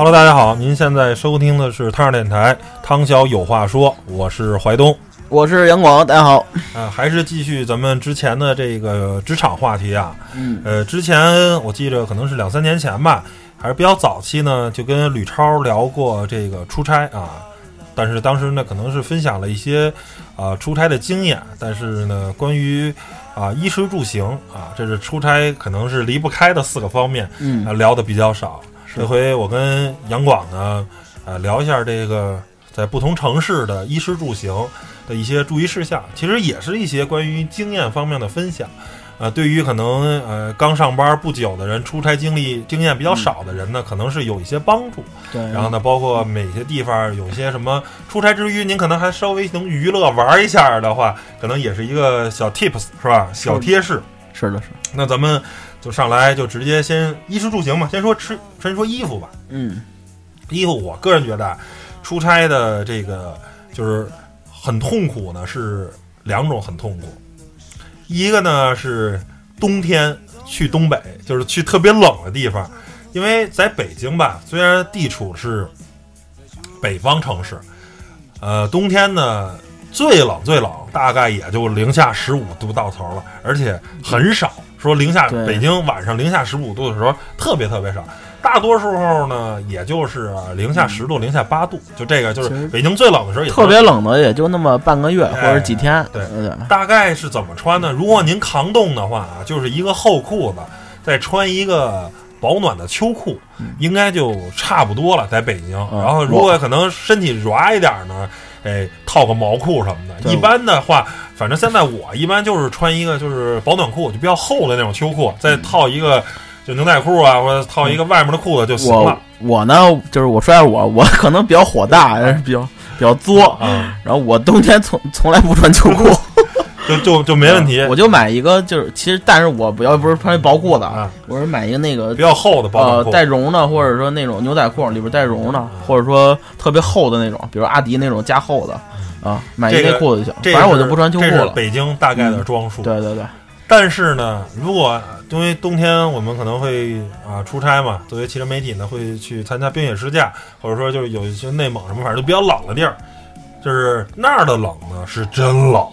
Hello，大家好，您现在收听的是汤电台，汤小有话说，我是怀东，我是杨广，大家好。啊，还是继续咱们之前的这个职场话题啊。嗯，呃，之前我记着可能是两三年前吧，还是比较早期呢，就跟吕超聊过这个出差啊。但是当时呢，可能是分享了一些啊出差的经验，但是呢，关于啊衣食住行啊，这是出差可能是离不开的四个方面，嗯啊，聊的比较少。这回我跟杨广呢，呃，聊一下这个在不同城市的衣食住行的一些注意事项，其实也是。一些关于经验方面的分享。呃，对于可能呃刚上班不久的人，出差经历经验比较少的人呢，可能是。有一些帮助。对，然后呢，包括每些地方有一些什么出差之余，您可能还稍微能娱乐玩一下的话，可能也是。一个小 tips 是。吧？小贴士。是。的，是。那咱们就上来就直接先衣食住行嘛，先说吃，先说衣服吧。嗯，衣服我个人觉得，出差的这个就是很痛苦呢，是两种很痛苦。一个呢是冬天去东北，就是去特别冷的地方，因为在北京吧，虽然地处是北方城市，呃，冬天呢最冷最冷，大概也就零下十五度到头了，而且很少说零下北京晚上零下十五度的时候特别特别少。大多数时候呢，也就是零下十度、零下八度，就这个就是北京最冷的时候也特别冷的也就那么半个月或者几天。对对，大概是怎么穿呢？如果您扛冻的话啊，就是一个厚裤子，再穿一个保暖的秋裤，应该就差不多了。在北京，嗯然后如果可能身体软一点呢，哎，套个毛裤什么的。一般的话，反正现在我一般就是穿一个就是保暖裤，就比较厚的那种秋裤，再套一个就牛仔裤啊，或者套一个外面的裤子就行了。我呢，就是我说一下我，我可能比较火大，比较比较作。啊，然后我冬天从从来不穿秋裤，就就就没问题。我就买一个，就是其实，但是我不要不是穿薄裤子，啊，我是买一个那个比较厚的薄裤。呃带绒的，或者说那种牛仔裤里边带绒的，或者说特别厚的那种，比如阿迪那种加厚的啊，买一这个裤子就行。反正我就不穿秋裤了。北京大概的装束。对对对，但是呢，如果因为冬天我们可能会啊出差嘛，作为汽车媒体呢会去参加冰雪试驾，或者说就是有一些内蒙什么，反正就比较冷的地儿，就是那儿的冷呢是真冷，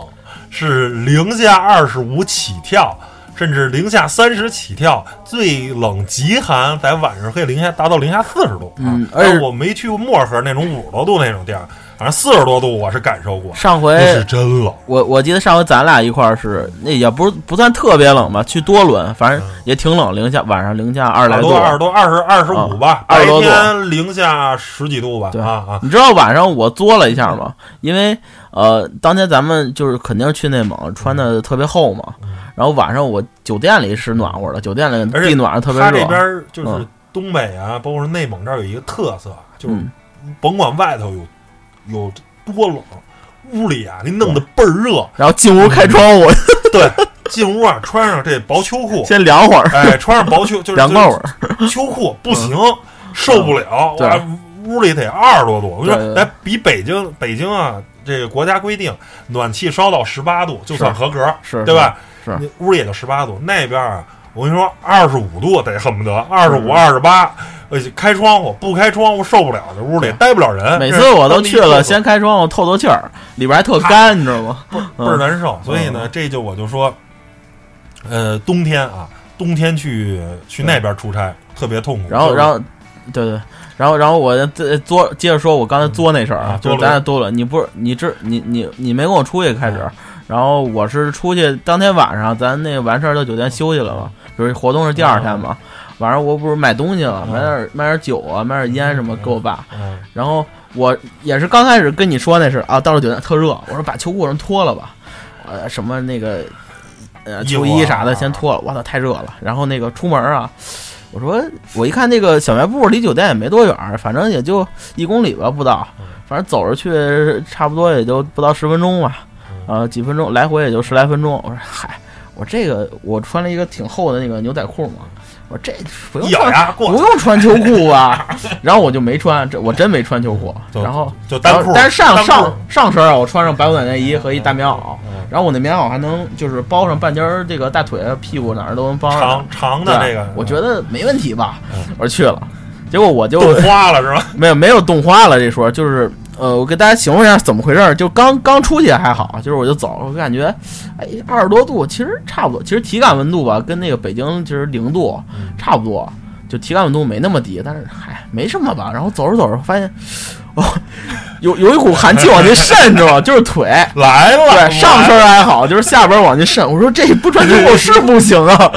是零下二十五起跳，甚至零下三十起跳，最冷极寒在晚上可以零下达到零下四十度啊嗯！而且但我没去过漠河那种五十多度那种地儿，反正四十多度我是感受过，上回那是真冷。我我记得上回咱俩一块儿是，那也不是不算特别冷吧，去多伦，反正也挺冷，零下晚上零下二十来度多，二十多，二十二十五吧，二十多度天零下十几度吧，对啊啊，你知道晚上我作了一下吗？因为呃，当天咱们就是肯定是去内蒙，穿的特别厚嘛。然后晚上我酒店里是暖和的，酒店里地暖上特别他这。边就是嗯东北啊，包括是内蒙这儿有一个特色，就是嗯甭管外头有有多冷，屋里啊给你弄得倍儿热，然后进屋开窗户，对，进屋啊穿上这薄秋裤，先凉会儿，哎，穿上薄秋就是凉快会儿。秋裤不行，受不了，对哇，屋里得二十多度，我跟你说，对对来比北京北京啊，这个国家规定暖气烧到十八度就算合格，是对吧？是你屋里也就十八度，那边啊，我跟你说，二十五度得恨不得二十五、嗯二十八，呃，开窗户不开窗户受不了，这屋里待不了人。每次我都去了，先开窗户透透气儿，里边还特干，你知道吗？倍儿难受。所以呢，这就我就说，呃，冬天啊，冬天去去那边出差特别痛苦。然后，然后，对对，然后，然后我再作接着说，我刚才作那事儿啊，就咱俩多了，你不是你这你你你没跟我出去开始啊，然后我是出去当天晚上，咱那完事儿到酒店休息了嘛，就是活动是第二天嘛，晚上我不是买东西了，买点买点酒啊，买点烟什么给我爸，嗯然后我也是刚开始跟你说那是啊，到了酒店特热，我说把秋裤什么脱了吧，呃，什么那个呃秋衣啥的先脱了，我操太热了。然后那个出门啊，我说我一看那个小卖部离酒店也没多远儿，反正也就一公里吧不到，反正走着去差不多也就不到十分钟吧，呃几分钟来回也就十来分钟。我说嗨。我这个我穿了一个挺厚的那个牛仔裤嘛，我说这不用穿牙过不用穿秋裤啊，然后我就没穿，这我真没穿秋裤，然后就单裤但是上上上身啊，我穿上白短内衣和一大棉袄，嗯然后我那棉袄还能就是包上半截儿，这个大腿、屁股哪儿都能包上长。长的对这个，我觉得没问题吧嗯，我说去了，结果我就冻花了是吧？没有没有冻花了，这说就是呃，我给大家形容一下怎么回事儿。就刚刚出去还好，就是我就走，我感觉哎二十多度，其实差不多。其实体感温度吧，跟那个北京其实零度嗯差不多，就体感温度没那么低，但是嗨没什么吧。然后走着走着发现，哦，有有一股寒气往进渗，知道吗？就是腿。来了，对，上身还好，就是下边往进渗。我说这不穿秋裤是不行啊，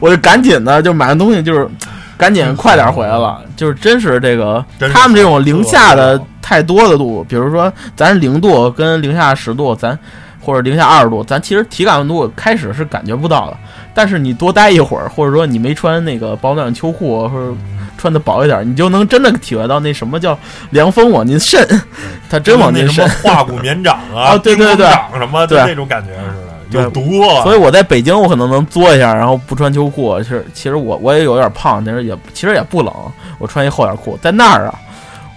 我就赶紧的就买完东西，就是赶紧快点回来了。就是真是这个他们这种零下的特太多的度，比如说咱零度跟零下十度，咱或者零下二十度，咱其实体感温度开始是感觉不到的。但是你多待一会儿，或者说你没穿那个保暖秋裤，或者穿的薄一点，你就能真的体会到那什么叫凉风往您渗，它真往进渗那什么。化骨绵掌啊，啊对对对就对那种感觉似的，有毒啊。所以我在北京，我可能能作一下，然后不穿秋裤。其实其实我我也有点胖，但是也其实也不冷，我穿一厚点裤。在那儿啊，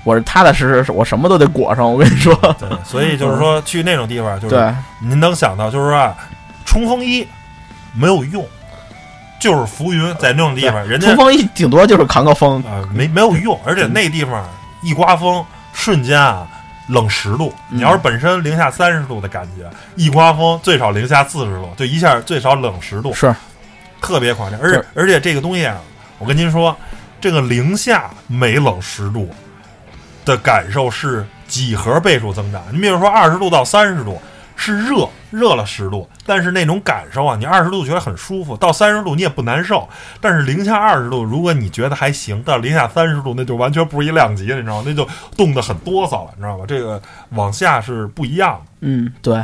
我是踏踏实实，我什么都得裹上。我跟你说，对，所以就是说去那种地方，就是您能想到，就是说啊，冲锋衣没有用，就是浮云，在那种地方，人家冲锋衣顶多就是扛个风。啊没没有用，而且那地方一刮风，瞬间啊。冷十度，嗯你要是本身零下三十度的感觉，一刮风最少零下四十度，就一下最少冷十度，是特别夸张。而且而且这个东西啊，我跟您说，这个零下每冷十度的感受是几何倍数增长。你比如说二十度到三十度是热，热了十度，但是那种感受啊，你二十度觉得很舒服，到三十度你也不难受。但是零下二十度，如果你觉得还行，到零下三十度那就完全不是一量级，你知道吗？那就冻得很哆嗦了，你知道吗？这个往下是不一样的。嗯，对。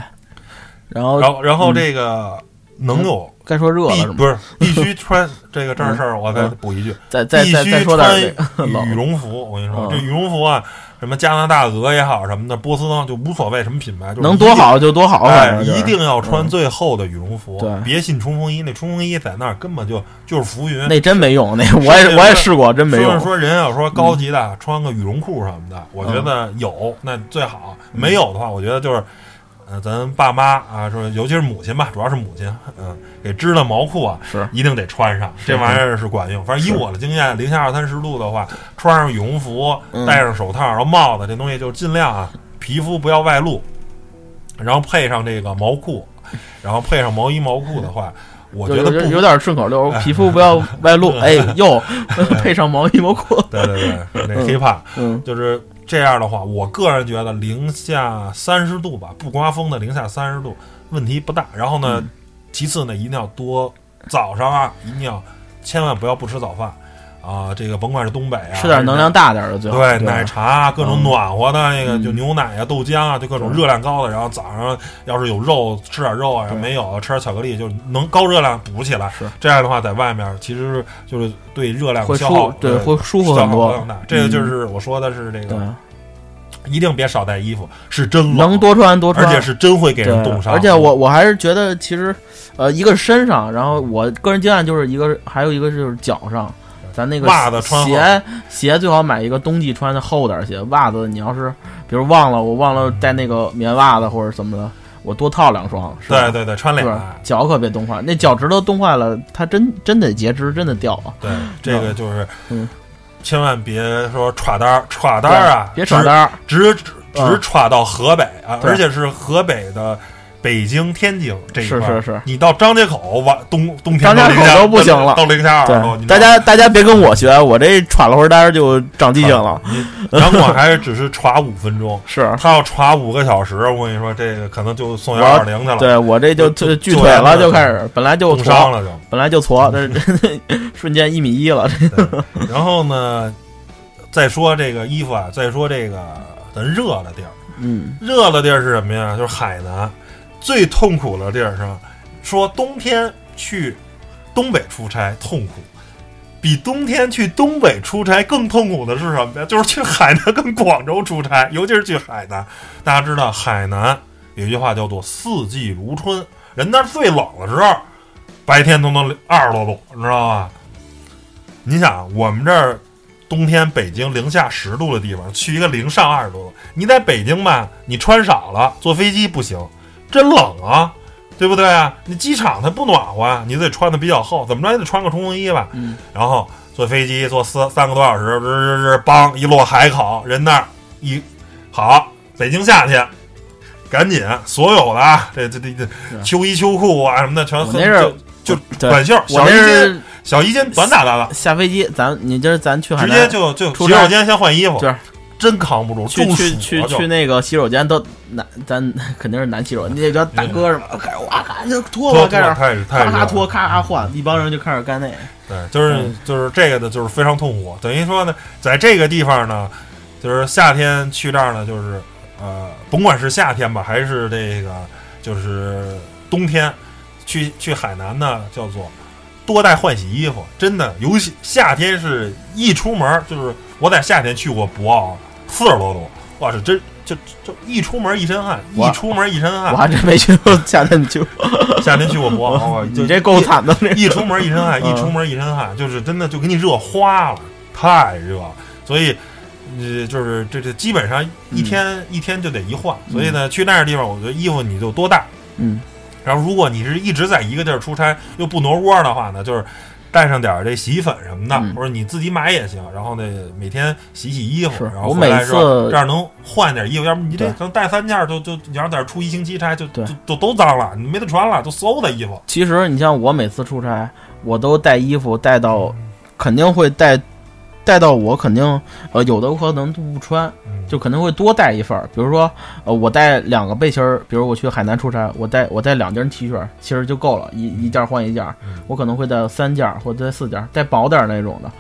然后然后然后这个能有该说热了是吗？必不是必须穿这个这事儿，我再嗯补一句，再再再再说点羽。绒服。我跟你说，嗯这羽绒服啊，什么加拿大鹅也好，什么的波司登就无所谓什么品牌，就是能多好就多好，哎，一定要穿嗯最厚的羽绒服，别信冲锋衣。那冲锋衣在那儿根本就就是浮云。那真没用，那我也我也试过，真没用说。说人要说高级的，穿个羽绒裤什么的，我觉得有那最好，没有的话，我觉得就是。呃，咱爸妈啊，说尤其是母亲吧，主要是母亲，嗯，给织的毛裤啊，是一定得穿上，这玩意儿是管用。反正以我的经验，零下二三十度的话，穿上羽绒服，嗯戴上手套，然后帽子，这东西就尽量啊，皮肤不要外露，然后配上这个毛裤，然后配上毛衣毛裤的话，我觉得有有点顺口溜，哎皮肤不要外露。哎，又 配上毛衣毛裤。对对对，那嗯 hiphop 嗯，就是这样的话，我个人觉得零下三十度吧，不刮风的零下三十度问题不大。然后呢，嗯其次呢，一定要多早上啊，一定要千万不要不吃早饭啊，这个甭管是东北啊，吃点能量大点的最好。对，对奶茶啊，各种嗯暖和的那个，嗯就牛奶啊、豆浆啊，就各种热量高的。然后早上要是有肉，吃点肉啊；没有，吃点巧克力，就能高热量补起来。是这样的话，在外面其实就是对热量消耗，对呃会舒服很多。这个就是我说的是这对个，，一定别少带衣服，是真冷，能多穿多穿，而且是真会给人冻伤。而且我我还是觉得，其实，呃，一个是身上，然后我个人经验就是一个，还有一个就是脚上，咱那个袜子穿鞋鞋最好买一个冬季穿的厚点儿鞋，袜子你要是比如忘了我忘了带那个棉袜子或者怎么的，我多套两双，是吧对对对，穿是吧俩。脚可别冻坏，那脚趾头冻坏了，它真真得截肢，真的掉啊！对，这个就是嗯，千万别说歘单儿，歘单儿啊，别耍单儿，直直直嗯歘到河北啊，而且是河北的北京、天津这一块儿。是是是你到张家口晚冬冬天张家口都不行了到零下二十度，大家大家别跟我学，我这喘了会儿单儿就长记性了。你杨广还是只是喘五分钟，是，他要喘五个小时，我跟你说，这个可能就送幺二零去了，对我这就锯腿了，就就开始，本来就冻伤，了就。本来就矬，这这瞬间一米一了。对然后呢，再说这个衣服啊，再说这个咱热的地儿，嗯，热的地儿是什么呀？就是海南，最痛苦的地儿是吧？说冬天去东北出差痛苦，比冬天去东北出差更痛苦的是什么呀？就是去海南跟广州出差，尤其是去海南。大家知道海南有一句话叫做“四季如春”，人那儿最冷的时候，白天都能二十多度，你知道吧？你想，我们这儿冬天北京零下十度的地方，去一个零上二十多度，你在北京吧，你穿少了，坐飞机不行，真冷啊，对不对啊？你机场它不暖和啊，你得穿的比较厚，怎么着也得穿个冲锋衣吧。嗯，然后坐飞机坐四三个多小时，日日日，梆一落海口，人那儿一好，北京夏天。赶紧，所有的啊，这这这这秋衣秋裤啊什么的，全就就短袖，小衣襟，小衣襟短打打的，下飞机，咱你今儿咱去海直，接就就洗手间先换衣服就是，真扛不住，去去去去那个洗手间都男，咱 肯定是男洗手，那叫大哥是吧？开始哇咔就脱脱吧，开始咔咔脱，咔咔换，一帮人就开始干那个。对，就是嗯就是这个的，就是非常痛苦。等于说呢，在这个地方呢，就是夏天去这儿呢，就是呃，甭管是夏天吧，还是这个就是冬天，去去海南呢，叫做多带换洗衣服。真的，尤其夏天是一出门，就是我在夏天去过博鳌，四十多度，哇，是真就就一出门一身汗，一出门一身汗。我还真没去过夏天去，夏天去过 你这够惨的。这一出门一身汗，嗯一出门一身汗，就是真的就给你热花了，太热了。所以，呃，就是这这基本上一天、一天就得一换。所以呢，去那个地方，我觉得衣服你就多带。嗯，然后，如果你是一直在一个地儿出差又不挪窝的话呢，就是带上点儿这洗衣粉什么的，嗯或者你自己买也行。然后呢，每天洗洗衣服，然后我回来之后这样能换点衣服，要不你这可能带三件儿就就你要在这儿出一星期差，就对就都都脏了，你没得穿了，都馊的衣服。其实你像我每次出差，我都带衣服带到，肯定会带，带到我肯定呃有的可能都不穿，嗯就可能会多带一份儿。比如说呃我带两个背心儿，比如我去海南出差，我带我带两件 T 恤，其实就够了，一一件换一件嗯。我可能会带三件或者带四件，带薄点儿那种的。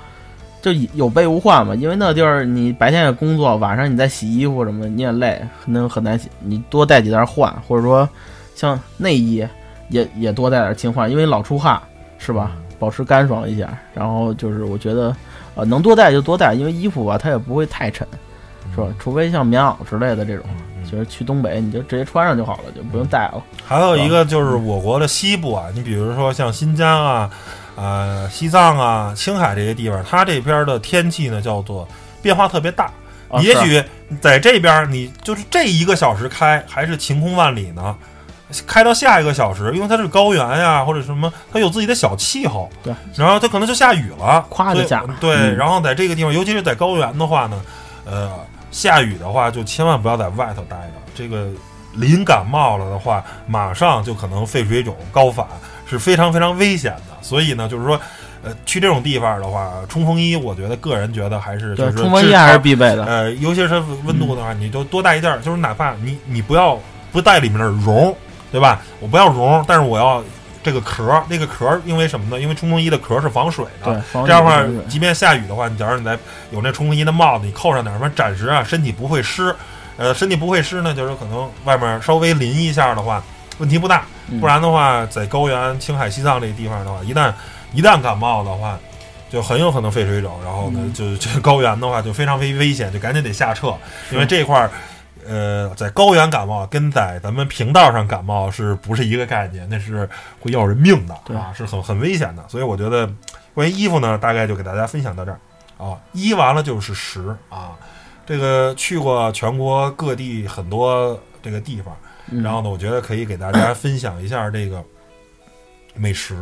就有备无患嘛，因为那地儿你白天也工作，晚上你再洗衣服什么的，你也累，可能很难洗。你多带几件换，或者说像内衣也也多带点勤换，因为老出汗是吧？保持干爽一下。然后就是我觉得，呃，能多带就多带，因为衣服吧它也不会太沉，是吧？除非像棉袄之类的这种，嗯其实去东北你就直接穿上就好了，就不用带了。还有一个就是我国的西部啊，你比如说像新疆啊、呃西藏啊、青海这些地方，它这边的天气呢叫做变化特别大。也许在这边你就是这一个小时开还是晴空万里呢，开到下一个小时，因为它是高原呀或者什么，它有自己的小气候，对，然后它可能就下雨了，所以咵就下对，嗯然后在这个地方，尤其是在高原的话呢，呃，下雨的话就千万不要在外头待着，这个淋感冒了的话，马上就可能肺水肿、高反，是非常非常危险的。所以呢，就是说，呃，去这种地方的话，冲锋衣，我觉得个人觉得还是就，是冲锋衣还是必备的。呃，尤其是温度的话，你就多带一件儿，就是哪怕你你不要不带里面的绒，对吧？我不要绒，但是我要这个壳儿，那个壳儿因为什么呢？因为冲锋衣的壳儿是防水的，对，这样的话即便下雨的话，你假如你在有那冲锋衣的帽子，你扣上点儿什么，暂时啊身体不会湿。呃，身体不会湿呢，就是可能外面稍微淋一下的话，问题不大。嗯不然的话，在高原、青海、西藏这个地方的话，一旦一旦感冒的话，就很有可能肺水肿。然后呢，嗯就 这高原的话就非常非危险，就赶紧得下撤，因为这块儿。呃，在高原感冒跟在咱们平道上感冒是不是一个概念？那是会要人命的对啊，是很很危险的。所以我觉得，关于衣服呢，大概就给大家分享到这儿啊。衣完了就是食啊，这个去过全国各地很多这个地方，嗯然后呢，我觉得可以给大家分享一下这个美食。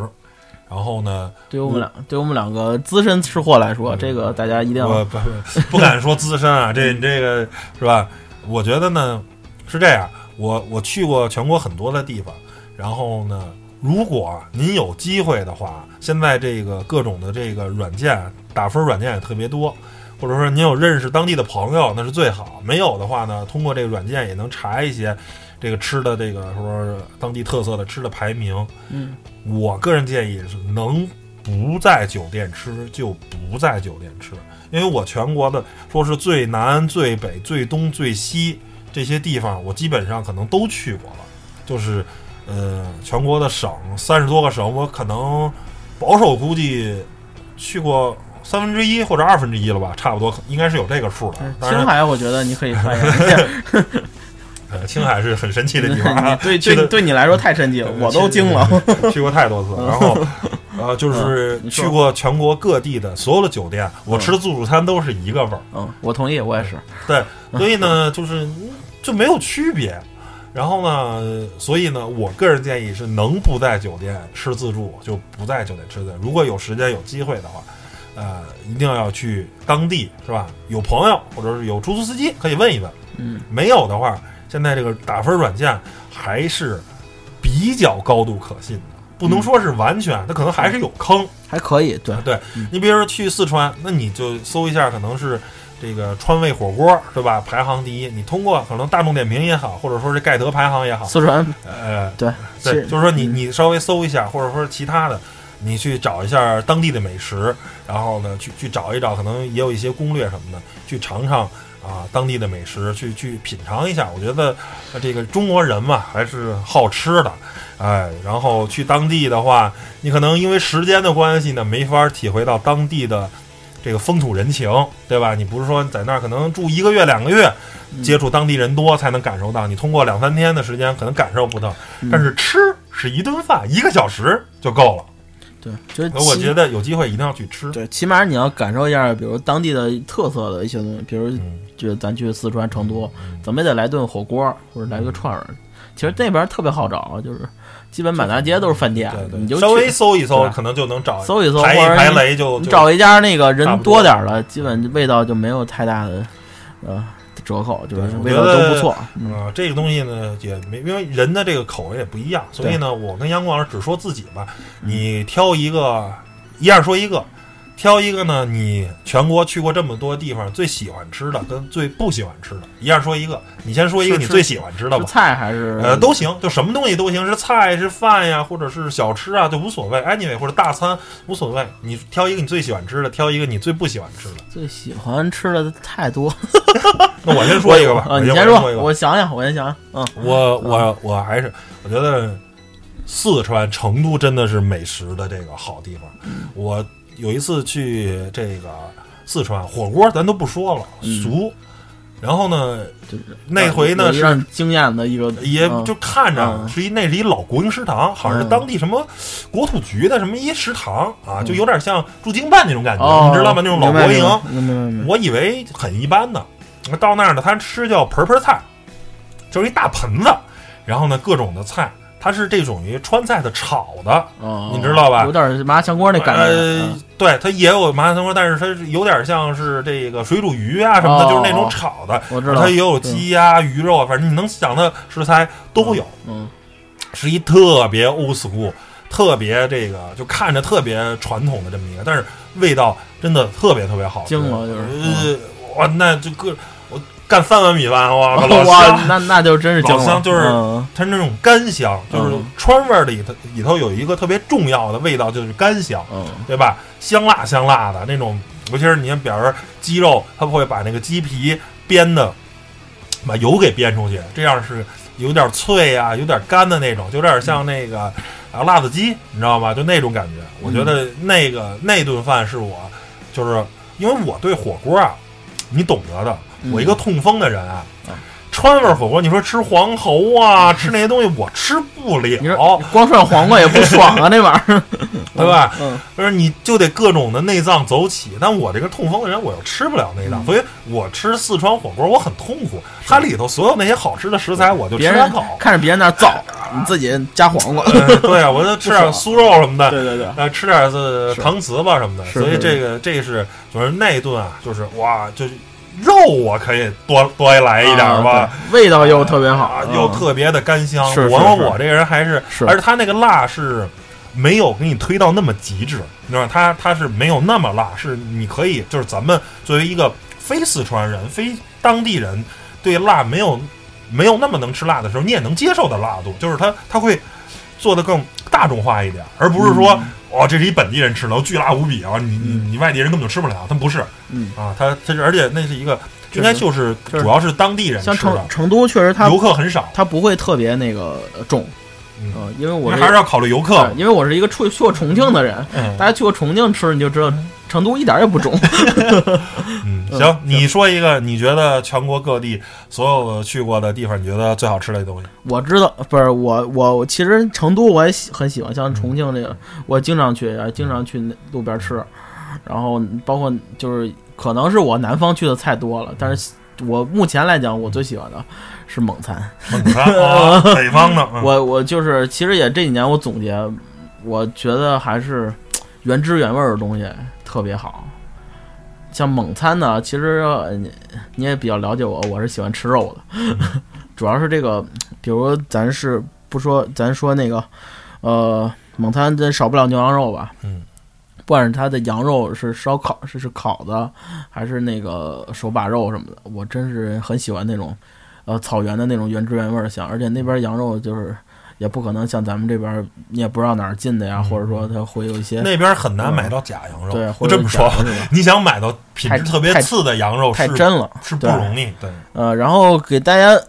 然后呢，对我们两对我们两个资深吃货来说，这个大家一定要我不不不敢说资深啊，这你这个是吧？我觉得呢是这样，我我去过全国很多的地方，然后呢，如果您有机会的话，现在这个各种的这个软件打分软件也特别多，或者说您有认识当地的朋友，那是最好。没有的话呢，通过这个软件也能查一些这个吃的这个说当地特色的吃的排名。嗯我个人建议是能不在酒店吃就不在酒店吃，因为我全国的说是最南、最北、最东、最西这些地方，我基本上可能都去过了。就是呃，全国的省三十多个省，我可能保守估计去过三分之一或者二分之一了吧，差不多应该是有这个数的。青，海我觉得你可以发扬一下。呃青海是很神奇的地方啊，对对对你来说太神奇了，我都惊了。去过太多次，然后呃，就是去过全国各地的所有的酒店，我吃的自助餐都是一个味儿，嗯，我同意，我也是。对，所以呢，就是嗯就没有区别。然后呢，所以呢，我个人建议是能不在酒店吃自助就不在酒店吃自助。如果有时间有机会的话，呃，一定要去当地，是吧？有朋友或者是有出租司机可以问一问。嗯，没有的话，现在这个打分软件还是比较高度可信的，不能说是完全，它可能还是有坑。还可以，对，对你比如说去四川，那你就搜一下，可能是这个川味火锅，对吧？排行第一。你通过可能大众点评也好，或者说是盖德排行也好，四川呃，对，对，就是说你嗯你稍微搜一下，或者说其他的，你去找一下当地的美食，然后呢，去去找一找，可能也有一些攻略什么的，去尝尝啊当地的美食，去去品尝一下。我觉得呃这个中国人嘛，还是好吃的，哎，然后去当地的话，你可能因为时间的关系呢，没法体会到当地的。这个风土人情，对吧？你不是说在那儿可能住一个月、两个月，接触当地人多才能感受到，你通过两三天的时间可能感受不到。嗯但是吃是一顿饭，一个小时就够了。对，就是我觉得有机会一定要去吃。对，起码你要感受一下，比如当地的特色的一些东西，比如嗯，就咱去四川成都，怎么也得来顿火锅或者来个串儿。其实那边特别好找，就是基本满大街都是饭店，对对，你就稍微搜一搜，可能就能找搜一搜，排排雷就找一家那个人多多点儿的，基本味道就没有太大的呃折扣，就是对我味道觉得都不错。嗯。啊、这个东西呢也没，因为人的这个口味也不一样，所以呢，我跟杨光老师只说自己吧，你挑一个，一样说一个，挑一个呢，你全国去过这么多地方，最喜欢吃的跟最不喜欢吃的，一样说一个，你先说一个你最喜欢吃的吧。菜还是呃，都行，就什么东西都行，是菜是饭呀，或者是小吃啊，就无所谓，anyway 或者大餐无所谓，你挑一个你最喜欢吃的，挑一个你最不喜欢吃的。最喜欢吃的太多。那我先说一个吧，啊，你先说，我先说一个。我想想，我先想想。嗯，我我我还是我觉得四川成都真的是美食的这个好地方。嗯我有一次去这个四川火锅，咱都不说了，嗯俗。然后呢，那回呢是惊艳的一个，也嗯就看着嗯是一那是一老国营食堂，好像是嗯当地什么国土局的什么一食堂啊，就有点像驻京办那种感觉，哦，你知道吗？那种老国营。我以为很一般的。到那儿呢，他吃叫盆盆菜，就是一大盆子，然后呢各种的菜，它是这种于川菜的炒的，哦，你知道吧有点麻辣香锅那感觉。呃嗯，对，它也有麻辣香锅，但是它有点像是这个水煮鱼啊什么的，哦就是那种炒的。我知道。它也有鸡呀、鱼肉啊，反正你能想的食材都有，嗯，是一特别 old school，特别这个就看着特别传统的这么一个，但是味道真的特别特别好吃。惊了就是呃，哇，那这个我干三碗米饭，哇，老哇，香。那那就真是老香就是嗯它是那种干香，就是嗯川味儿里头里头有一个特别重要的味道，就是干香。嗯对吧？香辣香辣的那种，尤其是你看，比如说鸡肉，它会把那个鸡皮煸的，把油给煸出去，这样是有点脆啊，有点干的那种，就有点像那个啊辣子鸡，你知道吗？就那种感觉。我觉得那个那顿饭是我，就是因为我对火锅啊，你懂得的，嗯我一个痛风的人啊啊。川味火锅，你说吃黄喉啊，吃那些东西，我吃不你了说，光涮黄瓜也不爽啊，那玩意儿，对吧？嗯，就是你就得各种的内脏走起，但我这个痛风的人，我又吃不了内嗯脏，所以我吃四川火锅我很痛苦。它里头所有那些好吃的食材，我就别两口。看着别人那儿造，你自己加黄瓜。呃对啊，我就吃点酥肉什么的，对对对，呃，吃点这是搪瓷吧什么的。所以这个这是就是那一顿啊，就是哇，就是肉我可以多多来一点吧。啊味道又特别好又特别的干香。我说我这个人还是，是而且他那个辣是没有给你推到那么极致，你知道吗？他他是没有那么辣，是你可以就是咱们作为一个非四川人、非当地人，对辣没有没有那么能吃辣的时候，你也能接受的辣度，就是他他会做的更大众化一点，而不是说。嗯哦，这是一本地人吃的，巨辣无比啊！你你你外地人根本就吃不了，他们不是嗯，啊，他他是而且那是一个应该就是主要是当地人像吃的成，成都确实他游客很少，它不会特别那个呃重，嗯嗯，因为我是还是要考虑游客对。因为我是一个去去过重庆的人，嗯大家去过重庆吃，你就知道成都一点也不重。嗯，嗯行，你说一个你觉得全国各地所有去过的地方，你觉得最好吃的东西？我知道，不是我我其实成都我也喜很喜欢，像重庆这个，我经常去，经常去那路边吃，然后包括就是可能是我南方去的菜多了，但是我目前来讲，我最喜欢的是蒙餐。蒙餐啊，北方的，嗯我我就是其实也这几年我总结，我觉得还是原汁原味儿的东西特别好。像蒙餐呢，其实呃你你也比较了解我，我是喜欢吃肉的，主要是这个，比如咱是不说，咱说那个，呃，蒙餐咱少不了牛羊肉吧，嗯，不管是它的羊肉是烧烤是是烤的，还是那个手把肉什么的，我真是很喜欢那种，呃，草原的那种原汁原味儿的香，而且那边羊肉就是也不可能像咱们这边儿，你也不知道哪儿进的呀，或者说它会有一些那边很难买到假羊肉。对，这么说，你想买到品质特别次的羊肉是太真了，是不容易。对，呃，然后给大家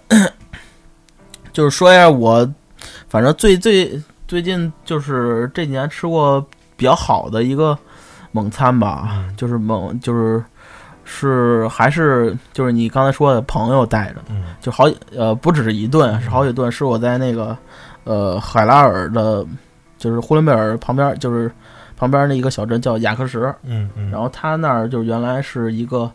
就是说一下我，反正最最最近就是这几年吃过比较好的一个猛餐吧，嗯就是猛就是是还是就是你刚才说的朋友带着，嗯就好几呃不只是一顿，是好几顿，是我在那个呃海拉尔的，就是呼伦贝尔旁边，就是旁边那一个小镇叫雅克什，嗯嗯，然后他那儿就是原来是一个，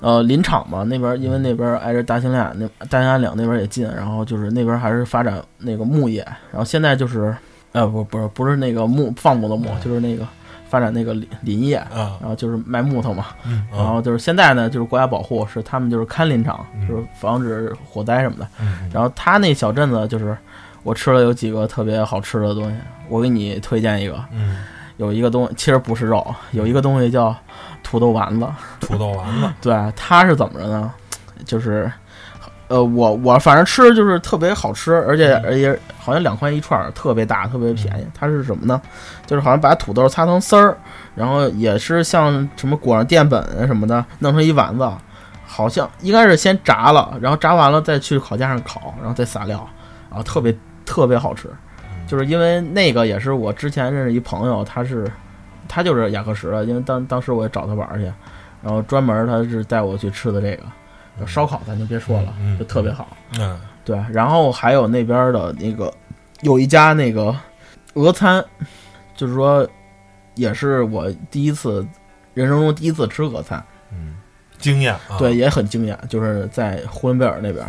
呃，林场嘛，那边因为那边挨着大兴安岭，那大兴安岭那边也近，然后就是那边还是发展那个牧业，然后现在就是，呃，不不是不是那个木放牧的牧，就是那个发展那个林林业，啊，然后就是卖木头嘛，嗯然后就是现在呢，就是国家保护是他们就是看林场，嗯。就是防止火灾什么的，嗯。然后他那小镇子就是我吃了有几个特别好吃的东西，我给你推荐一个，嗯，有一个东西其实不是肉，有一个东西叫土豆丸子。土豆丸子，对，它是怎么着呢？就是，呃，我我反正吃就是特别好吃，而且嗯而且好像两块一串儿，特别大，特别便宜。它是什么呢？就是好像把土豆擦成丝儿，然后也是像什么裹上淀粉啊什么的，弄成一丸子。好像应该是先炸了，然后炸完了再去烤架上烤，然后再撒料，然后特别特别好吃。就是因为那个也是我之前认识一朋友，他是他就是雅克什的，因为当当时我也找他玩儿去，然后专门他是带我去吃的这个。烧烤，咱就别说了，就特别好。嗯。对，然后还有那边的那个有一家那个俄餐，就是说也是我第一次人生中第一次吃俄餐，嗯，惊艳啊，对，也很惊艳，就是在呼伦贝尔那边。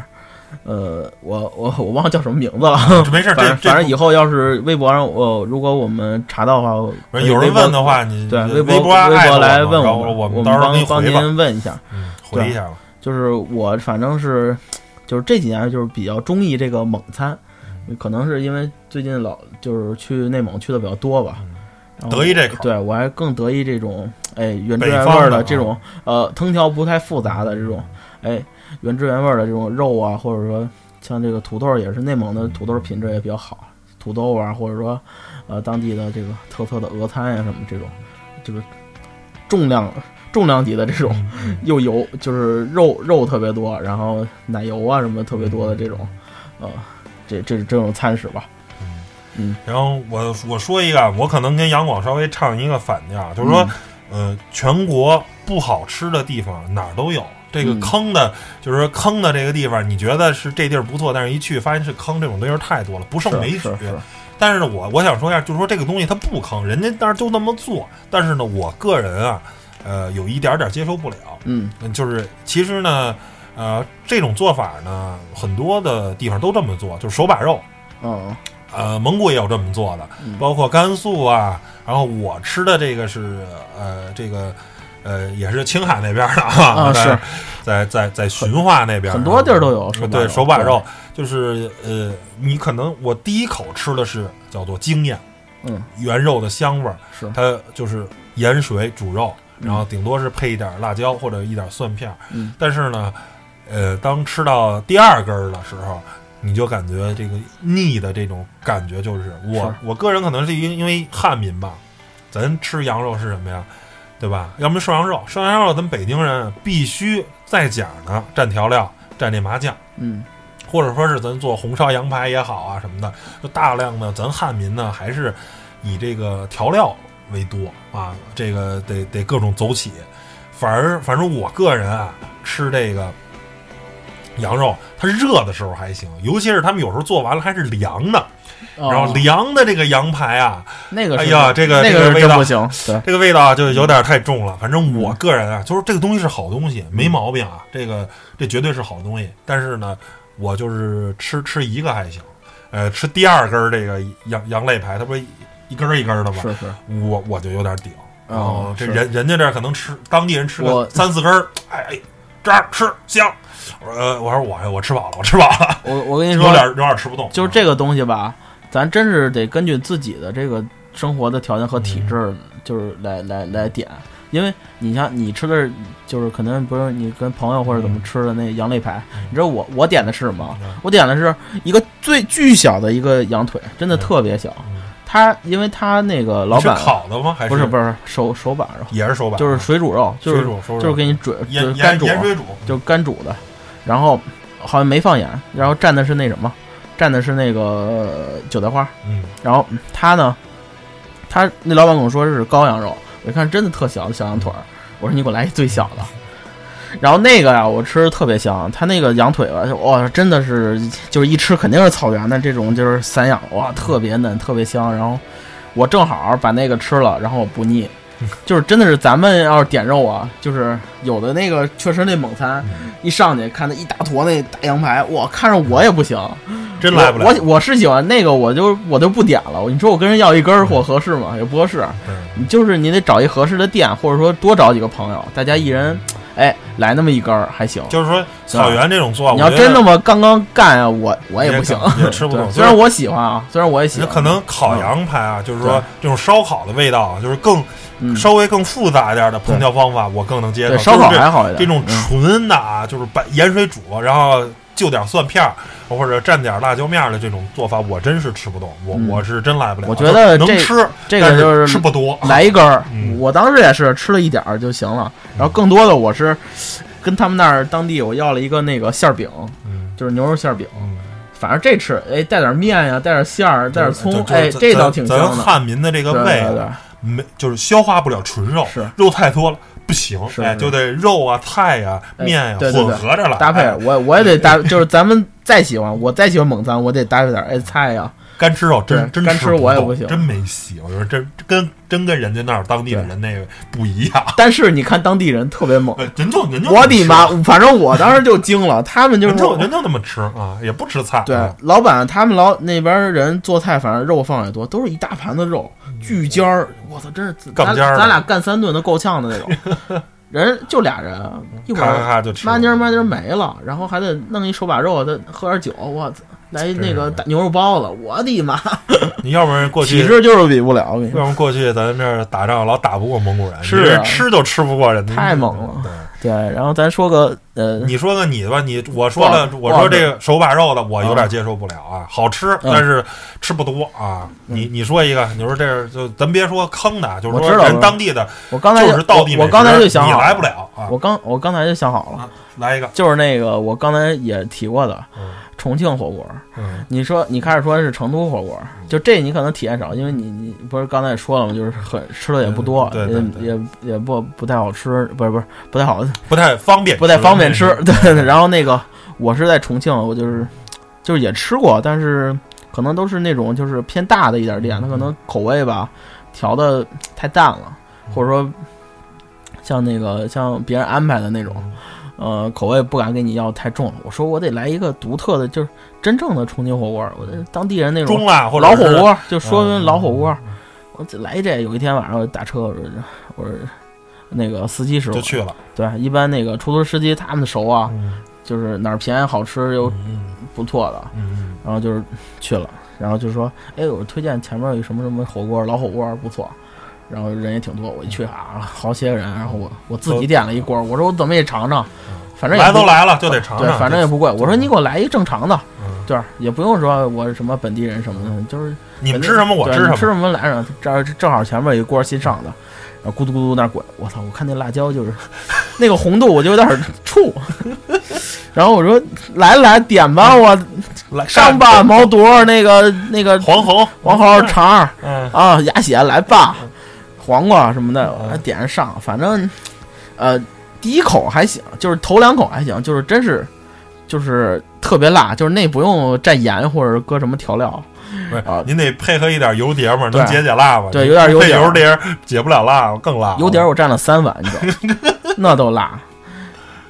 呃，我我我忘了叫什么名字了，这没事，反正反正以后要是微博上我如果我们查到的话，有人问的话，你对微微博微博来问我我我们到时候帮帮您问一下。嗯，回一下吧。就是我反正是，就是这几年就是比较中意这个蒙餐，嗯可能是因为最近老就是去内蒙去的比较多吧，得意这口对我还更得意这种哎原汁原味的这种呃烹调不太复杂的这种哎原汁原味的这种肉啊，或者说像这个土豆也是内蒙的土豆品质也比较好，土豆啊，或者说呃当地的这个特色的俄餐呀、什么这种，就是重量重量级的这种。又油，就是肉肉特别多，然后奶油啊什么特别多的这种，呃，这这这种餐食吧。嗯然后我我说一个，我可能跟杨广稍微唱一个反调，就是说，呃，全国不好吃的地方哪儿都有。这个嗯坑的，就是说坑的这个地方，你觉得是这地儿不错，但是一去发现是坑，这种东西太多了，不胜枚举。但是呢，我我想说一下，就是说这个东西它不坑，人家但是就那么做。但是呢，我个人啊，呃，有一点点接受不了。嗯嗯，就是其实呢，呃，这种做法呢，很多的地方都这么做，就是手把肉。嗯呃，蒙古也有这么做的，嗯包括甘肃啊。然后我吃的这个是呃，这个呃，也是青海那边的啊，是。在在在循化那边，很多地儿都有对手把肉，就是呃，你可能我第一口吃的是叫做惊艳嗯。原肉的香味儿，是。它就是盐水煮肉，嗯然后顶多是配一点辣椒或者一点蒜片儿。嗯。但是呢，呃，当吃到第二根儿的时候，你就感觉这个腻的这种感觉，就是我是。我个人可能是因因为汉民吧，咱吃羊肉是什么呀？对吧？要么涮羊肉，涮羊肉咱北京人必须在讲呢，蘸调料，蘸这麻酱。嗯或者说是咱做红烧羊排也好啊什么的，就大量的咱汉民呢还是以这个调料为多啊，这个得得各种走起，反而反正我个人啊，吃这个羊肉，它热的时候还行，尤其是他们有时候做完了还是凉的，然后哦凉的这个羊排啊，那个是哎呀这个那个是这个味道不行，这个味道啊就有点太重了。反正我个人啊，就是这个东西是好东西，没毛病啊，这个这绝对是好东西。但是呢，我就是吃吃一个还行，呃，吃第二根儿这个羊羊肋排，它不是一根儿一根儿的吗？是是，我我就有点顶。然后哦这人人家这儿可能吃当地人吃个三四根儿，哎哎，这儿吃香。我说呃，我说我我吃饱了，我吃饱了，我我跟你说，有点有点吃不动。就是这个东西吧，咱真是得根据自己的这个生活的条件和体嗯质，就是来来来点。因为你像你吃的，就是可能不是你跟朋友或者怎么吃的那羊肋排，嗯你知道我我点的是什么嗯？我点的是一个最巨小的一个羊腿，真的嗯特别小。嗯他因为他那个老是板烤的吗？还是不是不是手手把肉，也是手把，就是水煮肉，就是就是给你煮，就是干煮，就是干煮的，然后好像没放盐，然后蘸的是那什么，蘸的是那个呃韭菜花，嗯然后他呢，他那老板跟我说是羔羊肉，我一看真的特小的小羊腿儿，我说你给我来一最小的。然后那个呀，我吃的特别香，他那个羊腿吧，就哇，真的是就是一吃肯定是草原的这种，就是散养，哇，特别嫩，特别香。然后我正好把那个吃了，然后我不腻，就是真的是咱们要是点肉啊，就是有的那个确实那猛餐，一上去看那一大坨那大羊排，我看着我也不行，真来不了。我我我是喜欢那个，我就我就不点了。你说我跟人要一根儿货合适吗？也不合适。你就是你得找一合适的店，或者说多找几个朋友，大家一人 哎来那么一根儿还行。就是说草原这种做法，你要真那么刚刚干啊，我我也不行，吃不动虽然我喜欢啊，虽然我也喜欢，那可能烤羊排啊，就是说这种烧烤的味道啊，就是更嗯稍微更复杂一点的烹调方法，我更能接受。对烧烤还好一点。这种嗯纯的啊，就是把盐水煮，然后就点蒜片儿或者蘸点辣椒面儿的这种做法，我真是吃不动，我嗯我是真来不了。我觉得能吃，这个就是是吃不多。来一根儿嗯，我当时也是吃了一点儿就行了，然后更多的我是跟他们那儿当地我要了一个那个馅儿饼，嗯就是牛肉馅儿饼。嗯，反正这吃，哎，带点面呀，带点馅儿，带点葱，就哎，这倒咱咱挺香的。汉民的这个胃没就是消化不了纯肉，是肉太多了不行，哎，是是就得肉啊、菜呀、哎面呀对对对混合着来搭配哎我我也得搭，就是咱们再喜欢，我再喜欢猛餐，我得搭配点哎菜呀。干吃肉真真干吃我也不行真没戏。我觉得真跟真跟人家那儿当地的人那个不一样。但是你看当地人特别猛，呃人就人就我的妈！反正我当时就惊了，他们就，是人就人就那么吃啊，也不吃菜。对啊老板他们老那边人做菜，反正肉放也多，都是一大盘子肉，巨尖儿，我操，真是咱杠尖儿咱俩干三顿都够呛的那种。人就俩人，一会咔咔儿咔就吃。麻筋儿麻筋儿没了，然后还得弄一手把肉，再喝点酒，我操，来一那个 是大牛肉包子，我的妈！你要不然过去，体质就是比不了，我跟你说，要不然过去咱这儿打仗老打不过蒙古人，是啊吃都吃不过人家，太猛了对。对，然后咱说个呃，你说个你的吧，你我说了，我说这个手把肉的，我有点接受不了啊，好吃，嗯但是吃不多啊。你你说一个，你说这就咱别说坑的，就是说人我知道我当地的我刚才就是道地美食，我我刚才就想好你来不了啊我。刚我刚才就想好了，啊来一个，就是那个我刚才也提过的嗯重庆火锅。嗯你说你开始说是成都火锅，就这你可能体验少，因为你你不是刚才也说了吗？就是很吃的也不多，嗯对对对也也也不不太好吃，不是不是不太好，不太方便，不太方便吃。嗯对对对。然后那个我是在重庆，我就是就是也吃过，但是可能都是那种就是偏大的一点店，它可能口味吧调的太淡了，或者说像那个像别人安排的那种。呃，口味不敢给你要太重了。我说我得来一个独特的，就是真正的重庆火锅，我的当地人那种中辣或者老火锅，就说明老火锅。嗯我得来这。有一天晚上我打车，我说我说那个司机师傅就去了。对，一般那个出租车司机他们熟啊，嗯就是哪儿便宜好吃又嗯不错的，嗯然后就是去了，然后就说，哎，我推荐前面有什么什么火锅，老火锅不错。然后人也挺多，我一去啊，好些个人，然后我我自己点了一锅，我说我怎么也尝尝，反正来都来了就得尝对，反正也不贵。我说你给我来一正常的，嗯对，也不用说我是什么本地人什么的，就是你们吃什么我吃什么，吃什么来着？这儿正好前面有一锅新上的，然后咕嘟咕嘟那儿滚，我操！我看那辣椒就是 那个红度，我就有点怵。然后我说来来点吧，我来上吧，毛肚那个那个黄喉黄喉肠嗯啊，鸭血来吧，黄瓜什么的，点上，反正。呃，第一口还行，就是头两口还行，就是真是就是特别辣，就是那不用蘸盐或者搁什么调料。不是啊，您得配合一点油碟嘛，能解解辣嘛？对有点油碟配油碟解不了辣，更辣。油碟我蘸了三碗，你知道，那都辣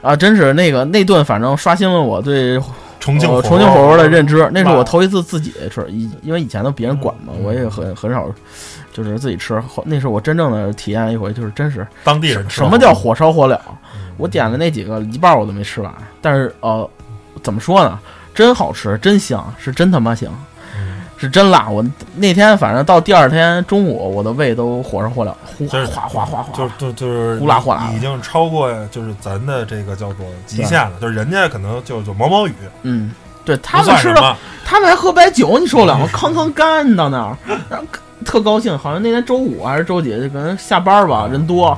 啊！真是那个那顿，反正刷新了我对重庆呃重庆火锅的认知。那是我头一次自己吃，以因为以前都别人管嘛，嗯我也很很少就是自己吃。那是我真正的体验一回，就是真是当地人吃什么叫火烧火燎。嗯我点的那几个一半我都没吃完，但是呃，怎么说呢？真好吃，真香，是真他妈香。嗯是真辣！我那天反正到第二天中午，我的胃都火上火燎，呼哗哗哗哗，就就就是呼啦呼啦已经超过就是咱的这个叫做极限了，就是人家可能就就毛毛雨，嗯，对他们吃的。他们还喝白酒，你受了吗？康康干到那儿，然后特高兴，好像那天周五还是周几，可能下班吧，人多，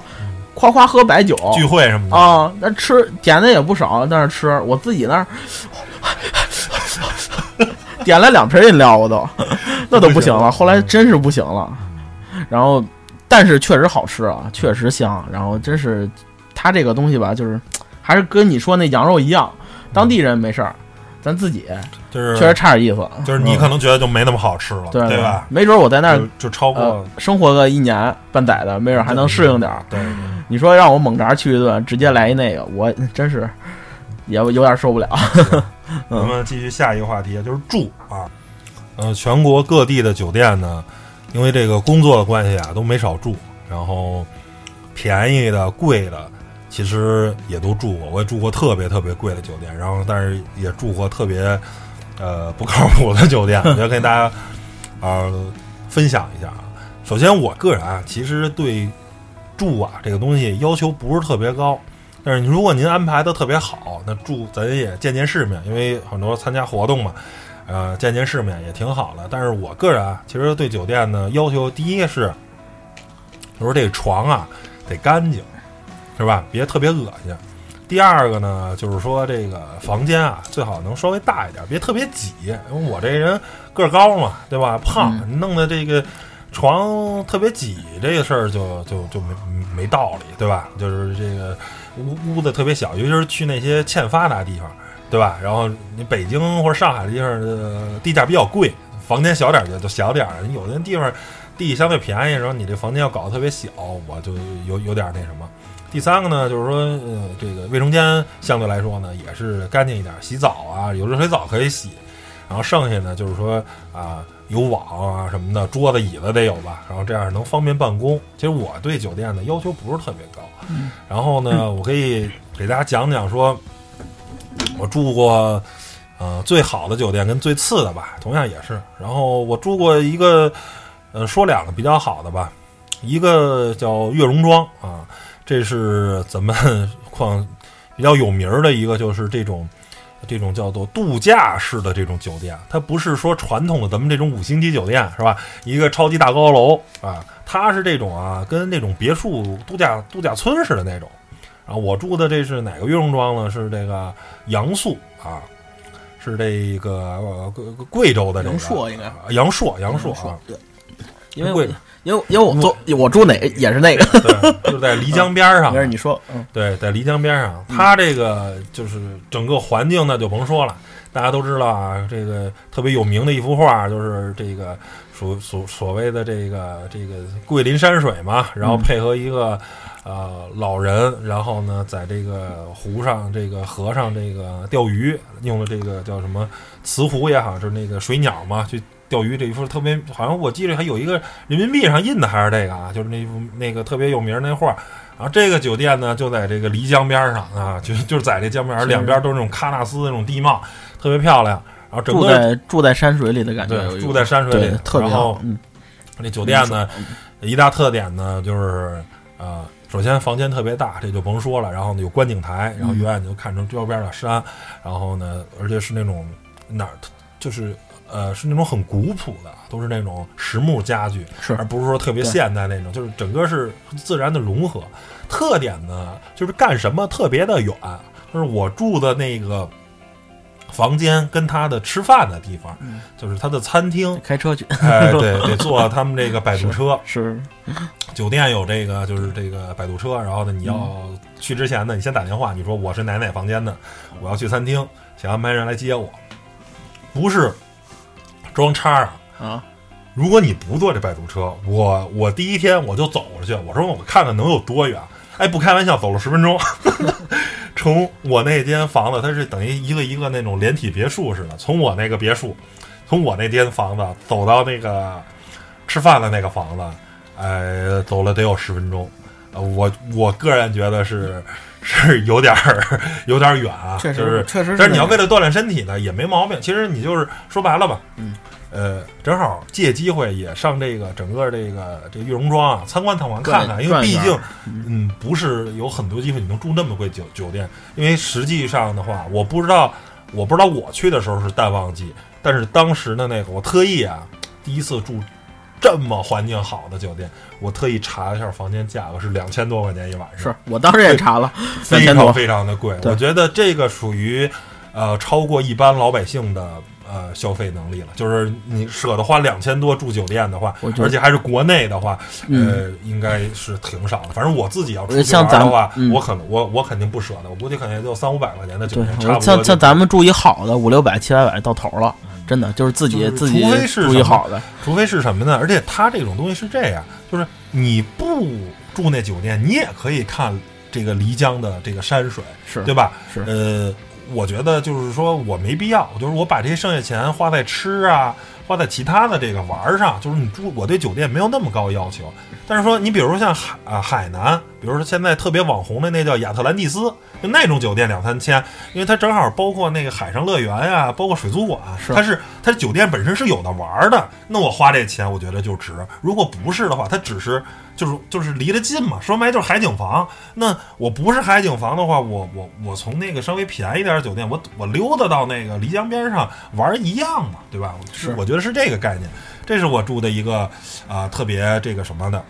夸夸喝白酒聚会什么的，啊，那吃点的也不少，在那吃，我自己那儿 点了两瓶饮料，我都 那都不行了，后来真是不行了。然后，但是确实好吃啊，确实香。然后真是，它这个东西吧，就是还是跟你说那羊肉一样，当地人没事儿，咱自己就是确实差点意思。就是你嗯可能觉得就没那么好吃了，对对吧？没准我在那儿就就超过呃生活个一年半载的，没准还能适应点儿。对，对你说让我猛炸去一顿，直接来一那个，我真是也有点受不了。咱们继续下一个话题，就是住啊。呃，全国各地的酒店呢，因为这个工作的关系啊，都没少住。然后便宜的、贵的，其实也都住过。我也住过特别特别贵的酒店，然后但是也住过特别呃不靠谱的酒店。我要跟大家呃分享一下啊。首先，我个人啊，其实对住啊这个东西要求不是特别高。但是如果您安排的特别好，那住咱也见见世面，因为很多参加活动嘛，呃，见见世面也挺好的。但是我个人啊，其实对酒店呢要求，第一是，就是这个床啊得干净，是吧？别特别恶心。第二个呢，就是说这个房间啊，最好能稍微大一点，别特别挤。因为我这人个儿高嘛，对吧？胖，弄的这个床特别挤，这个事儿就就就没没道理，对吧？就是这个屋屋子特别小，尤其是去那些欠发达地方，对吧？然后你北京或者上海的地方，呃，地价比较贵，房间小点就就小点儿。有的地方地相对便宜，然后你这房间要搞得特别小，我就有有点那什么。第三个呢，就是说，呃，这个卫生间相对来说呢也是干净一点，洗澡啊有热水澡可以洗，然后剩下呢就是说啊有网啊什么的，桌子椅子得有吧，然后这样能方便办公。其实我对酒店的要求不是特别高，然后呢，我可以给大家讲讲说，我住过呃最好的酒店跟最次的吧，同样也是。然后我住过一个，呃，说两个比较好的吧，一个叫悦榕庄啊，这是咱们 矿比较有名儿的一个，就是这种这种叫做度假式的这种酒店，它不是说传统的咱们这种五星级酒店是吧？一个超级大高楼啊，它是这种啊，跟那种别墅度假度假村似的那种。啊，我住的这是哪个悦榕庄呢？是这个阳宿啊，是这个呃贵贵州的这个阳朔应该啊阳朔阳朔啊，对，因为我贵因为因为我做我住哪个也是那个，对，就是在漓江边儿上没，事你说，嗯，对，在漓江边上，它这个就是整个环境呢就甭说了，大家都知道啊，这个特别有名的一幅画就是这个所所所谓的这个这个桂林山水嘛，然后配合一个。呃，老人，然后呢，在这个湖上、这个河上，这个钓鱼，用了这个叫什么瓷壶也好，就是那个水鸟嘛，去钓鱼这一幅特别，好像我记得还有一个人民币上印的还是这个啊，就是那幅那个特别有名儿那画。然后这个酒店呢，就在这个漓江边上啊，就就是在这江边儿，两边都是那种喀纳斯那种地貌，特别漂亮。然后整住个在住在山水里的感觉住在山水里，对特别然后好，嗯，这酒店呢，一大特点呢就是呃，首先房间特别大，这就甭说了。然后呢有观景台，然后远远就看成周边的山，然后呢，而且是那种哪儿就是呃是那种很古朴的，都是那种实木家具，是。而不是说特别现代那种，就是整个是自然的融合。特点呢就是干什么特别的远，就是我住的那个房间跟他的吃饭的地方，嗯。就是他的餐厅，开车去。哎，对，得坐他们这个摆渡车。是酒店有这个就是这个摆渡车，然后呢，你要去之前呢，你先打电话，你说我是哪哪房间的，我要去餐厅，想安排人来接我，不是装叉啊。啊，如果你不坐这摆渡车，我我第一天我就走过去，我说我看看能有多远。哎，不开玩笑，走了十分钟，从我那间房子，它是等于一个一个那种连体别墅似的，从我那个别墅，从我那间房子走到那个吃饭的那个房子，哎，走了得有十分钟。呃，我我个人觉得是是有点儿有点儿远啊，确实就是确实是但是你要为了锻炼身体呢，也没毛病。其实你就是说白了吧，嗯，呃，正好借机会也上这个整个这个这个玉龙庄啊参观参观看看，因为毕竟嗯不是有很多机会你能住那么贵酒酒店，因为实际上的话，我不知道我不知道我去的时候是淡旺季，但是当时的那个我特意啊第一次住。这么环境好的酒店，我特意查了一下房间价格是两千多块钱一晚上，是我当时也查了，非2000多。常非常的贵。我觉得这个属于呃超过一般老百姓的呃消费能力了。就是你舍得花两千多住酒店的话而且还是国内的话，嗯。呃，应该是挺少的。反正我自己要出去像咱玩的话，嗯。我可能我我肯定不舍得，我估计可能也就三五百块钱的酒店，差不多像像咱们住一好的五六百七八百到头了，真的就是自己就是自己除非是好的，除非是什么呢？而且它这种东西是这样，就是你不住那酒店，你也可以看这个漓江的这个山水，是对吧？是呃，我觉得就是说我没必要，就是我把这些剩下钱花在吃啊，花在其他的这个玩儿上，就是你住我对酒店没有那么高要求。但是说你比如说像海啊海南，比如说现在特别网红的那叫亚特兰蒂斯，就那种酒店两三千，因为它正好包括那个海上乐园呀、包括水族馆，是它是它酒店本身是有的玩儿的，那我花这钱我觉得就值。如果不是的话，它只是就是就是离得近嘛，说白就是海景房。那我不是海景房的话，我我我从那个稍微便宜点儿的酒店，我我溜达到那个漓江边上玩儿一样嘛，对吧？是我觉得是这个概念，这是我住的一个啊、特别这个什么的。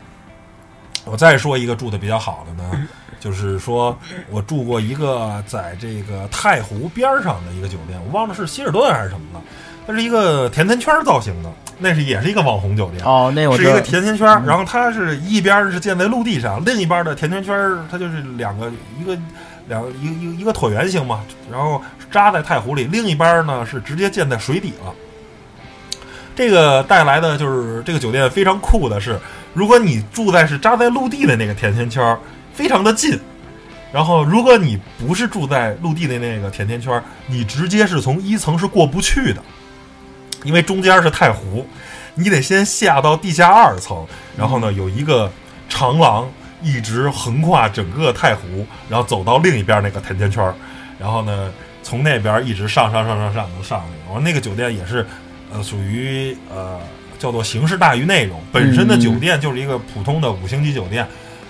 我再说一个住的比较好的呢，就是说我住过一个在这个太湖边儿上的一个酒店，我忘了是希尔顿还是什么了，它是一个甜甜圈儿造型的，那是也是一个网红酒店。哦，那我是一个，甜甜圈儿，然后它是一边儿是建在陆地上，另一边儿的甜甜圈儿它就是两个一个两个一个一个一个椭圆形嘛，然后扎在太湖里，另一边儿呢是直接建在水底了。这个带来的就是这个酒店非常酷的是，如果你住在是扎在陆地的那个甜甜圈儿，非常的近。然后，如果你不是住在陆地的那个甜甜圈儿，你直接是从一层是过不去的，因为中间是太湖，你得先下到地下二层，然后呢有一个长廊一直横跨整个太湖，然后走到另一边那个甜甜圈儿，然后呢从那边一直上上上上上能上去。我说那个酒店也是，呃，属于呃叫做形式大于内容，本身的酒店就是一个普通的五星级酒店，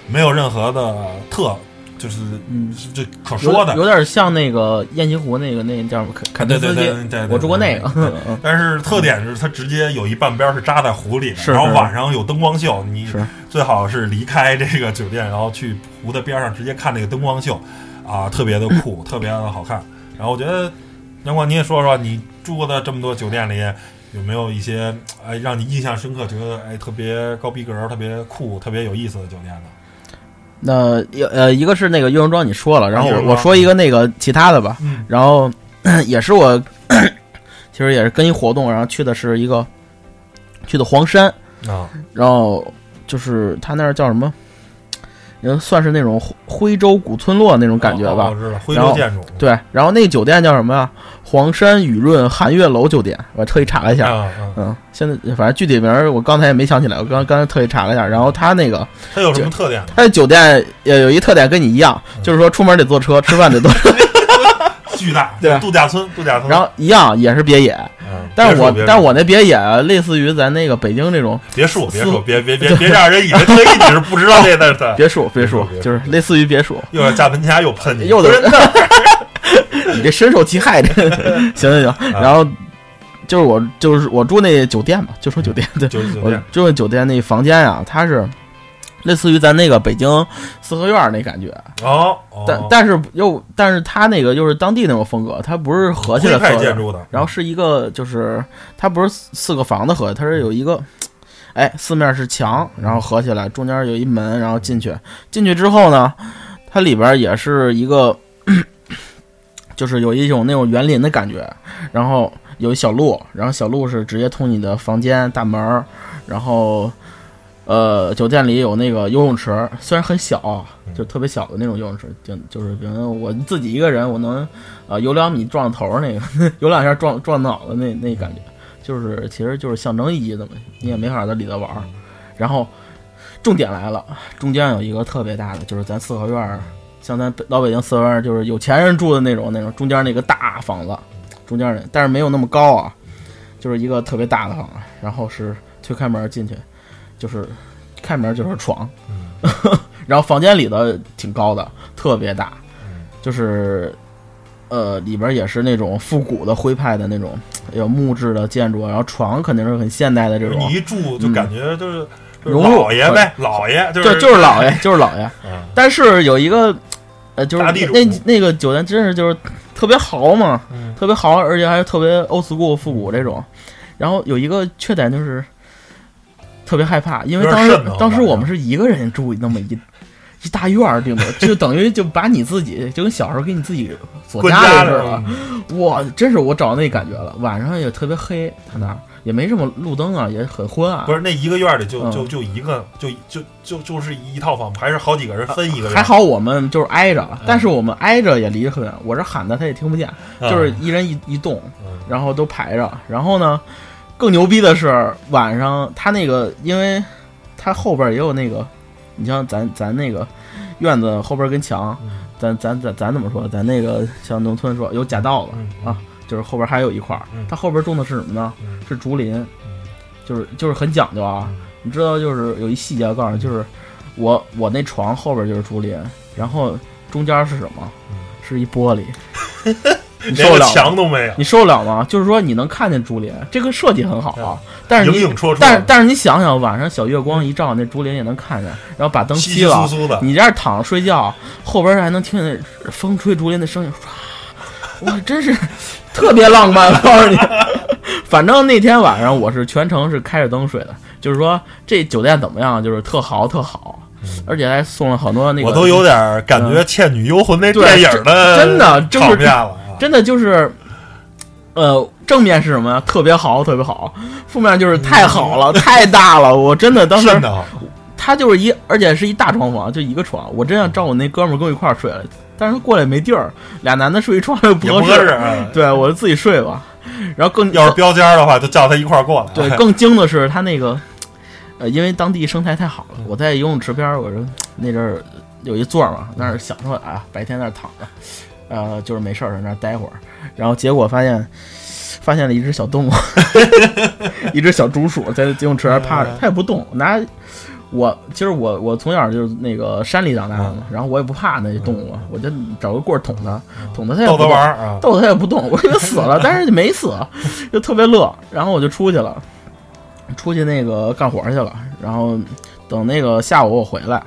没有任何的特。就是嗯是这可说的，有点像那个雁栖湖那个那叫什么凯凯对对对对对，我住过那个，但是特点是它直接有一半边是扎在湖里的，然后晚上有灯光秀，你最好是离开这个酒店，然后去湖的边上直接看那个灯光秀，啊，特别的酷，特别的好看。然后我觉得，杨光你也说说，你住过的这么多酒店里，有没有一些哎让你印象深刻，觉得哎特别高逼格、特别酷、特别有意思的酒店呢？那呃，一个是那个玉龙庄你说了，然后我我说一个那个其他的吧，嗯。然后 也是我 其实也是跟一活动，然后去的是一个去的黄山，啊，然后就是他那儿叫什么，也算是那种徽徽州古村落那种感觉吧知道徽州建筑，对，然后那个酒店叫什么呀？黄山雨润寒月楼酒店，我特意查了一下。嗯，现在反正具体名儿我刚才也没想起来，我刚刚才特意查了一下。然后他那个它有什么特点呢？他的酒店也有一特点跟你一样，嗯就是说出门得坐车，吃饭得坐车，巨大，对度假村，度假村。然后一样也是别野。嗯，但是我但是我那别野类似于咱那个北京这种别墅，别墅，别别别别让人以为特意你是不知道这那的，别墅，别墅就是类似于别墅。又要加喷家又喷你，又得 你这深受其害，这 行行啊行。然后就是我就是我住那酒店嘛，就说酒店对，酒店，住那酒店那房间啊，它是类似于咱那个北京四合院那感觉。哦，哦但但是又但是它那个又是当地那种风格，它不是合起来合的建筑的，然后是一个就是它不是四个房子合，它是有一个，哎，四面是墙，然后合起来，中间有一门，然后进去，进去之后呢，它里边也是一个，就是有一种那种园林的感觉，然后有一小路，然后小路是直接通你的房间大门儿，然后。呃，酒店里有那个游泳池，虽然很小啊，就特别小的那种游泳池，就就是比如我自己一个人，我能呃、游两米撞头儿那个，游两下撞撞脑袋那那感觉，就是其实就是象征意义的嘛，你也没法在里头玩儿。然后重点来了，中间有一个特别大的，就是咱四合院儿，像咱北老北京四合院儿，就是有钱人住的那种那种，中间那个大房子，中间那，但是没有那么高啊，就是一个特别大的房子，然后是推开门进去，就是开门就是床，然后房间里的挺高的，特别大，就是呃里边也是那种复古的徽派的那种有木质的建筑，然后床肯定是很现代的这种。你，一住就感觉就是老爷呗，老爷就就就是老爷，就是老爷。嗯。但是有一个，呃，就是那那个酒店真是就是特别豪嘛，嗯。特别豪，而且还特别 old school 复古这种。然后有一个缺点就是特别害怕，因为当时当时我们是一个人住那么一一大院儿，顶多 就等于就把你自己就跟小时候给你自己锁家似的。哇，真是我找那感觉了，晚上也特别黑，他那儿也没什么路灯啊，也很昏暗不。是那一个院里就嗯就就一个就就就就是一套房，还是好几个人分一个院？还好我们就是挨着，但是我们挨着也离得很远，我这喊的他也听不见，嗯，就是一人一一栋，嗯然后都排着。然后呢，更牛逼的是晚上他那个，因为他后边也有那个，你像咱咱那个院子后边跟墙，嗯咱咱咱咱怎么说？咱那个像农村说有假道子嗯啊，就是后边还有一块儿嗯，它后边种的是什么呢？嗯是竹林，嗯就是就是很讲究啊。嗯你知道，就是有一细节，我告诉你，就是我我那床后边就是竹林，然后中间是什么？嗯是一玻璃，连个得了？墙都没有，你受得了吗？就是说你能看见竹林，这个设计很好啊，但是你影影绰绰，但是但是你想想，晚上小月光一照，那竹林也能看见，然后把灯熄了你这样躺着睡觉，后边还能听见风吹竹林的声音，唰，哇，真是特别浪漫。我告诉你，反正那天晚上我是全程是开着灯睡的，就是说这酒店怎么样，就是特豪特好，而且还送了好多那个，我都有点感觉《倩女幽魂》那对电影的真的就是场面了啊。真的就是，呃，正面是什么呀？特别好，特别好；负面就是太好了，太大了。我真的当时他就是一，而且是一大床房，就一个床。我真想找我那哥们儿跟我一块儿睡了，但是他过来没地儿，俩男的睡一床又不合适。啊。对，我就自己睡吧。然后更要是标间的话，就叫他一块儿过来。对更精的是他那个，呃，因为当地生态太好了，我在游泳池边儿，我说那阵儿有一座儿嘛，那儿享受啊，白天那儿躺着，呃，就是没事儿在那儿待会儿，然后结果发现。发现了一只小动物，一只小竹鼠在游泳池那儿趴着，它也不动。拿我其实我我从小就是那个山里长大的嘛，然后我也不怕那动物，我就找个棍儿捅它，捅它它也逗他不动玩儿啊。逗它也不动，我以为死了，但是没死，就特别乐。然后我就出去了，出去那个干活去了。然后等那个下午我回来，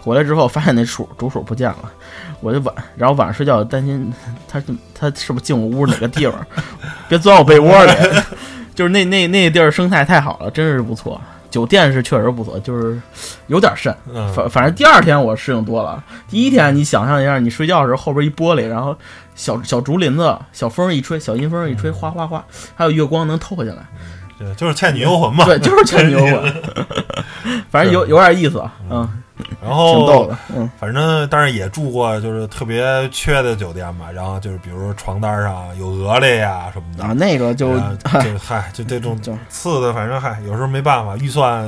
回来之后发现那鼠竹鼠不见了，我就晚，然后晚上睡觉担心他他是不是进我屋哪个地方，别钻我被窝里。就是那那那地儿生态太好了，真是不错。酒店是确实不错，就是有点瘆。嗯，反反正第二天我适应多了。第一天你想象一下，你睡觉的时候后边一玻璃，然后小小竹林子，小风一吹，小阴风一吹，哗哗哗，还有月光能透进来。对，就是《倩女幽魂》嘛。对，就是倩女幽魂。反正有有点意思，嗯，然后挺逗的，嗯，反正但是也住过就是特别缺的酒店嘛，然后就是比如说床单上有鹅类呀什么的，啊，那个就就嗨，就这种就次的，反正嗨，有时候没办法，预算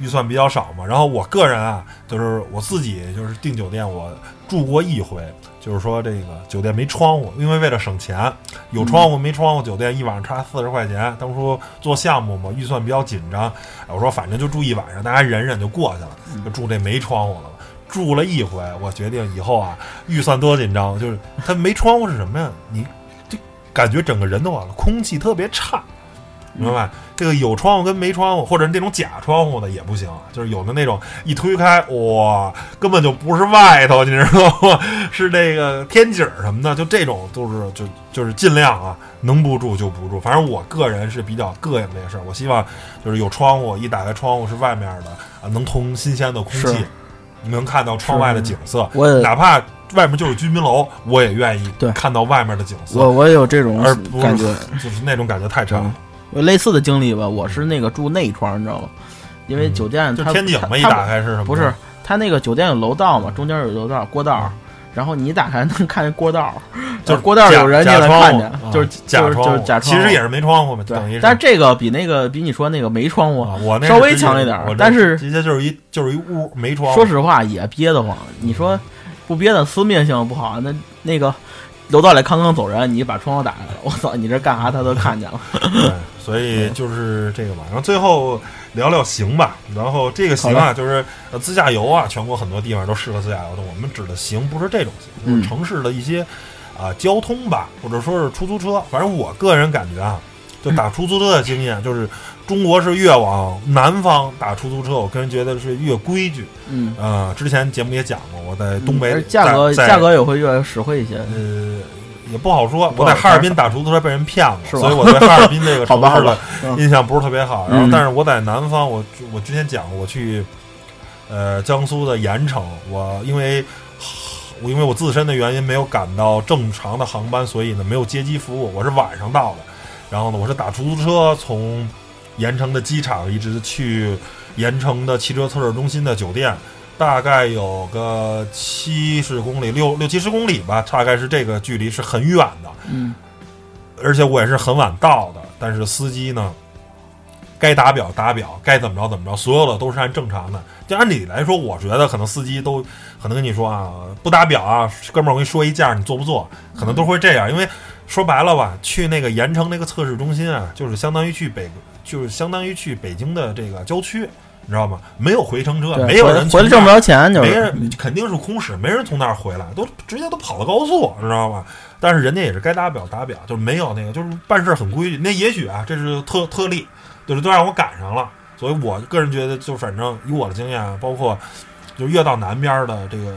预算比较少嘛。然后我个人啊，就是我自己就是订酒店，我住过一回，就是说这个酒店没窗户，因为为了省钱，有窗户没窗户，酒店一晚上差四十块钱。当初做项目嘛，预算比较紧张，我说反正就住一晚上，大家忍忍就过去了，就住这没窗户了。住了一回，我决定以后啊，预算多紧张，就是它没窗户是什么呀？你这感觉整个人都完了，空气特别差。明白？这个有窗户跟没窗户，或者那种假窗户的也不行，就是有的那种一推开，哇，根本就不是外头，你知道吗？是这个天井什么的，就这种都是就就是尽量啊，能不住就不住。反正我个人是比较膈应这个事儿，我希望就是有窗户，一打开窗户是外面的啊，能通新鲜的空气你，能看到窗外的景色，我哪怕外面就是居民楼，我也愿意看到外面的景色，我我也有这种而不感觉。是就是那种感觉太差了。有类似的经历吧，我是那个住内窗，你知道吗？因为酒店就它天井嘛，一打开是什么？不是，它那个酒店有楼道嘛，中间有楼道过道，然后你一打开能看见过道，就是过道有人你假窗户能看见啊，就是就是假窗，就是假窗，其实也是没窗户嘛，对等于。但是这个比那个比你说那个没窗户啊，我那稍微强一点儿但是直接就是一就是一屋没窗户。说实话也憋得慌。你说不憋的私密性不好，那那个楼道里康康走人，你把窗户打开了，我操，你这干啥他都看见了。对，所以就是这个吧。然后最后聊聊行吧。然后这个行啊，就是呃自驾游啊，全国很多地方都适合自驾游的。我们指的行不是这种行，就是嗯城市的一些啊、交通吧，或者说是出租车。反正我个人感觉啊，就打出租车的经验，就是中国是越往南方打出租车，我个人觉得是越规矩。嗯，呃，之前节目也讲过，我在东北、而价格价格也会越来越实惠一些。呃，也不好说。我在哈尔滨打出租车被人骗是过，所以我对哈尔滨这个 城市的印象不是特别好。然后嗯，但是我在南方，我我之前讲过，我去呃江苏的盐城，我因为我因为我自身的原因没有赶到正常的航班，所以呢没有接机服务，我是晚上到的。然后呢，我是打出租车从盐城的机场一直去盐城的汽车测试中心的酒店，大概有个七十公里，六六七十公里吧，大概是这个距离，是很远的。嗯，而且我也是很晚到的，但是司机呢，该打表打表，该怎么着怎么着，所有的都是按正常的。就按理来说，我觉得可能司机都可能跟你说啊，不打表啊，哥们儿，我跟你说一价，你做不做？可能都会这样，因为说白了吧，去那个盐城那个测试中心啊，就是相当于去北，就是相当于去北京的这个郊区，你知道吗？没有回程车，没有人回来挣不着钱，就没是人肯定是空驶，没人从那儿回来，都直接都跑到高速，你知道吗？但是人家也是该打表打表，就是没有那个，就是办事很规矩。那也许啊，这是特特例，就是都让我赶上了。所以我个人觉得，就反正以我的经验啊，包括就越到南边的这个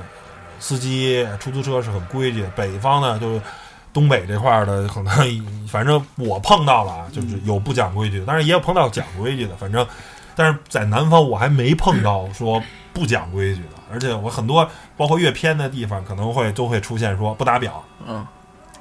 司机出租车是很规矩，北方呢就是东北这块儿的可能，反正我碰到了啊，就是有不讲规矩的，但是也有碰到讲规矩的，反正。但是在南方，我还没碰到说不讲规矩的，而且我很多包括越偏的地方，可能会都会出现说不打表。嗯，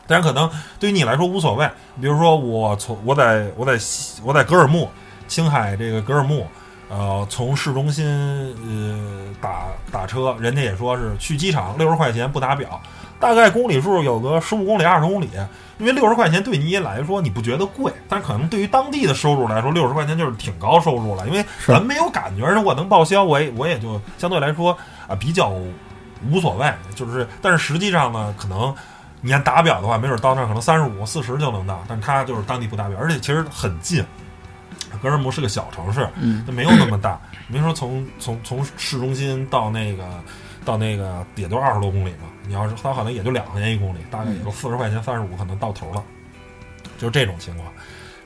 但是可能对于你来说无所谓。比如说我从我在我在西我在格尔木，青海这个格尔木，呃，从市中心呃打打车，人家也说是去机场六十块钱不打表，大概公里数有个十五公里二十公里。因为六十块钱对你来说你不觉得贵，但是可能对于当地的收入来说，六十块钱就是挺高收入了。因为咱没有感觉，而且我能报销，我也我也就相对来说啊比较无所谓。就是，但是实际上呢，可能你按打表的话，没准到那儿可能三十五、四十就能到，但是它就是当地不打表，而且其实很近。格尔木是个小城市，嗯，它没有那么大。你别说从从从市中心到那个到那个也就二十多公里嘛。你要是它可能也就两块钱一公里，大概也就四十块钱、三十五可能到头了，就是这种情况。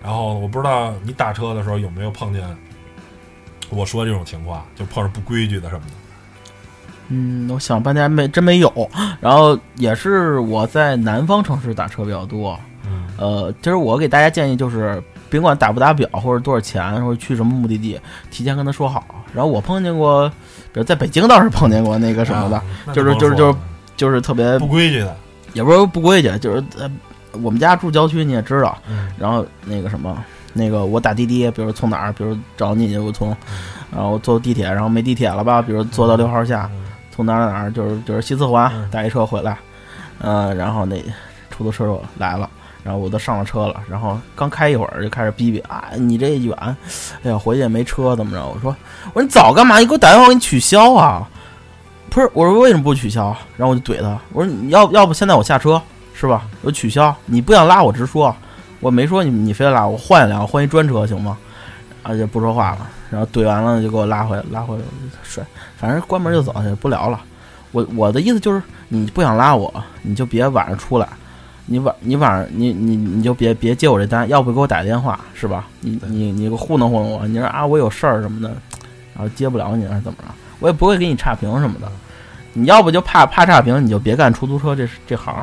然后我不知道你打车的时候有没有碰见我说这种情况，就碰上不规矩的什么的。嗯，我想半天没真没有。然后也是我在南方城市打车比较多。嗯呃，其实我给大家建议就是，甭管打不打表或者多少钱，或者去什么目的地，提前跟他说好。然后我碰见过，比如在北京倒是碰见过那个什么的，啊就是就是就是就是特别不规矩的。也不是说不规矩，就是呃，我们家住郊区你也知道，嗯然后那个什么，那个我打滴滴，比如从哪儿，比如找你我从，然后坐地铁，然后没地铁了吧，比如坐到六号线，嗯从哪儿哪儿就是就是西四环嗯打一车回来，呃，然后那出租车就来了，然后我都上了车了，然后刚开一会儿就开始逼逼啊，你这远，哎呀回去也没车怎么着？我说我说你早干嘛？你给我打电话我给你取消啊！不是，我说为什么不取消？然后我就怼他，我说你要要不现在我下车是吧？我取消，你不想拉我直说，我没说你你非得拉我换一辆，我换一专车行吗？啊就不说话了，然后怼完了就给我拉回拉回睡，反正关门就走，也不聊了。我我的意思就是，你不想拉我，你就别晚上出来，你晚你晚上你你你就别别接我这单，要不给我打电话是吧？你你你糊弄糊弄我，你说啊我有事儿什么的，然后接不了你还是怎么着？我也不会给你差评什么的。你要不就怕怕差评，你就别干出租车这这行，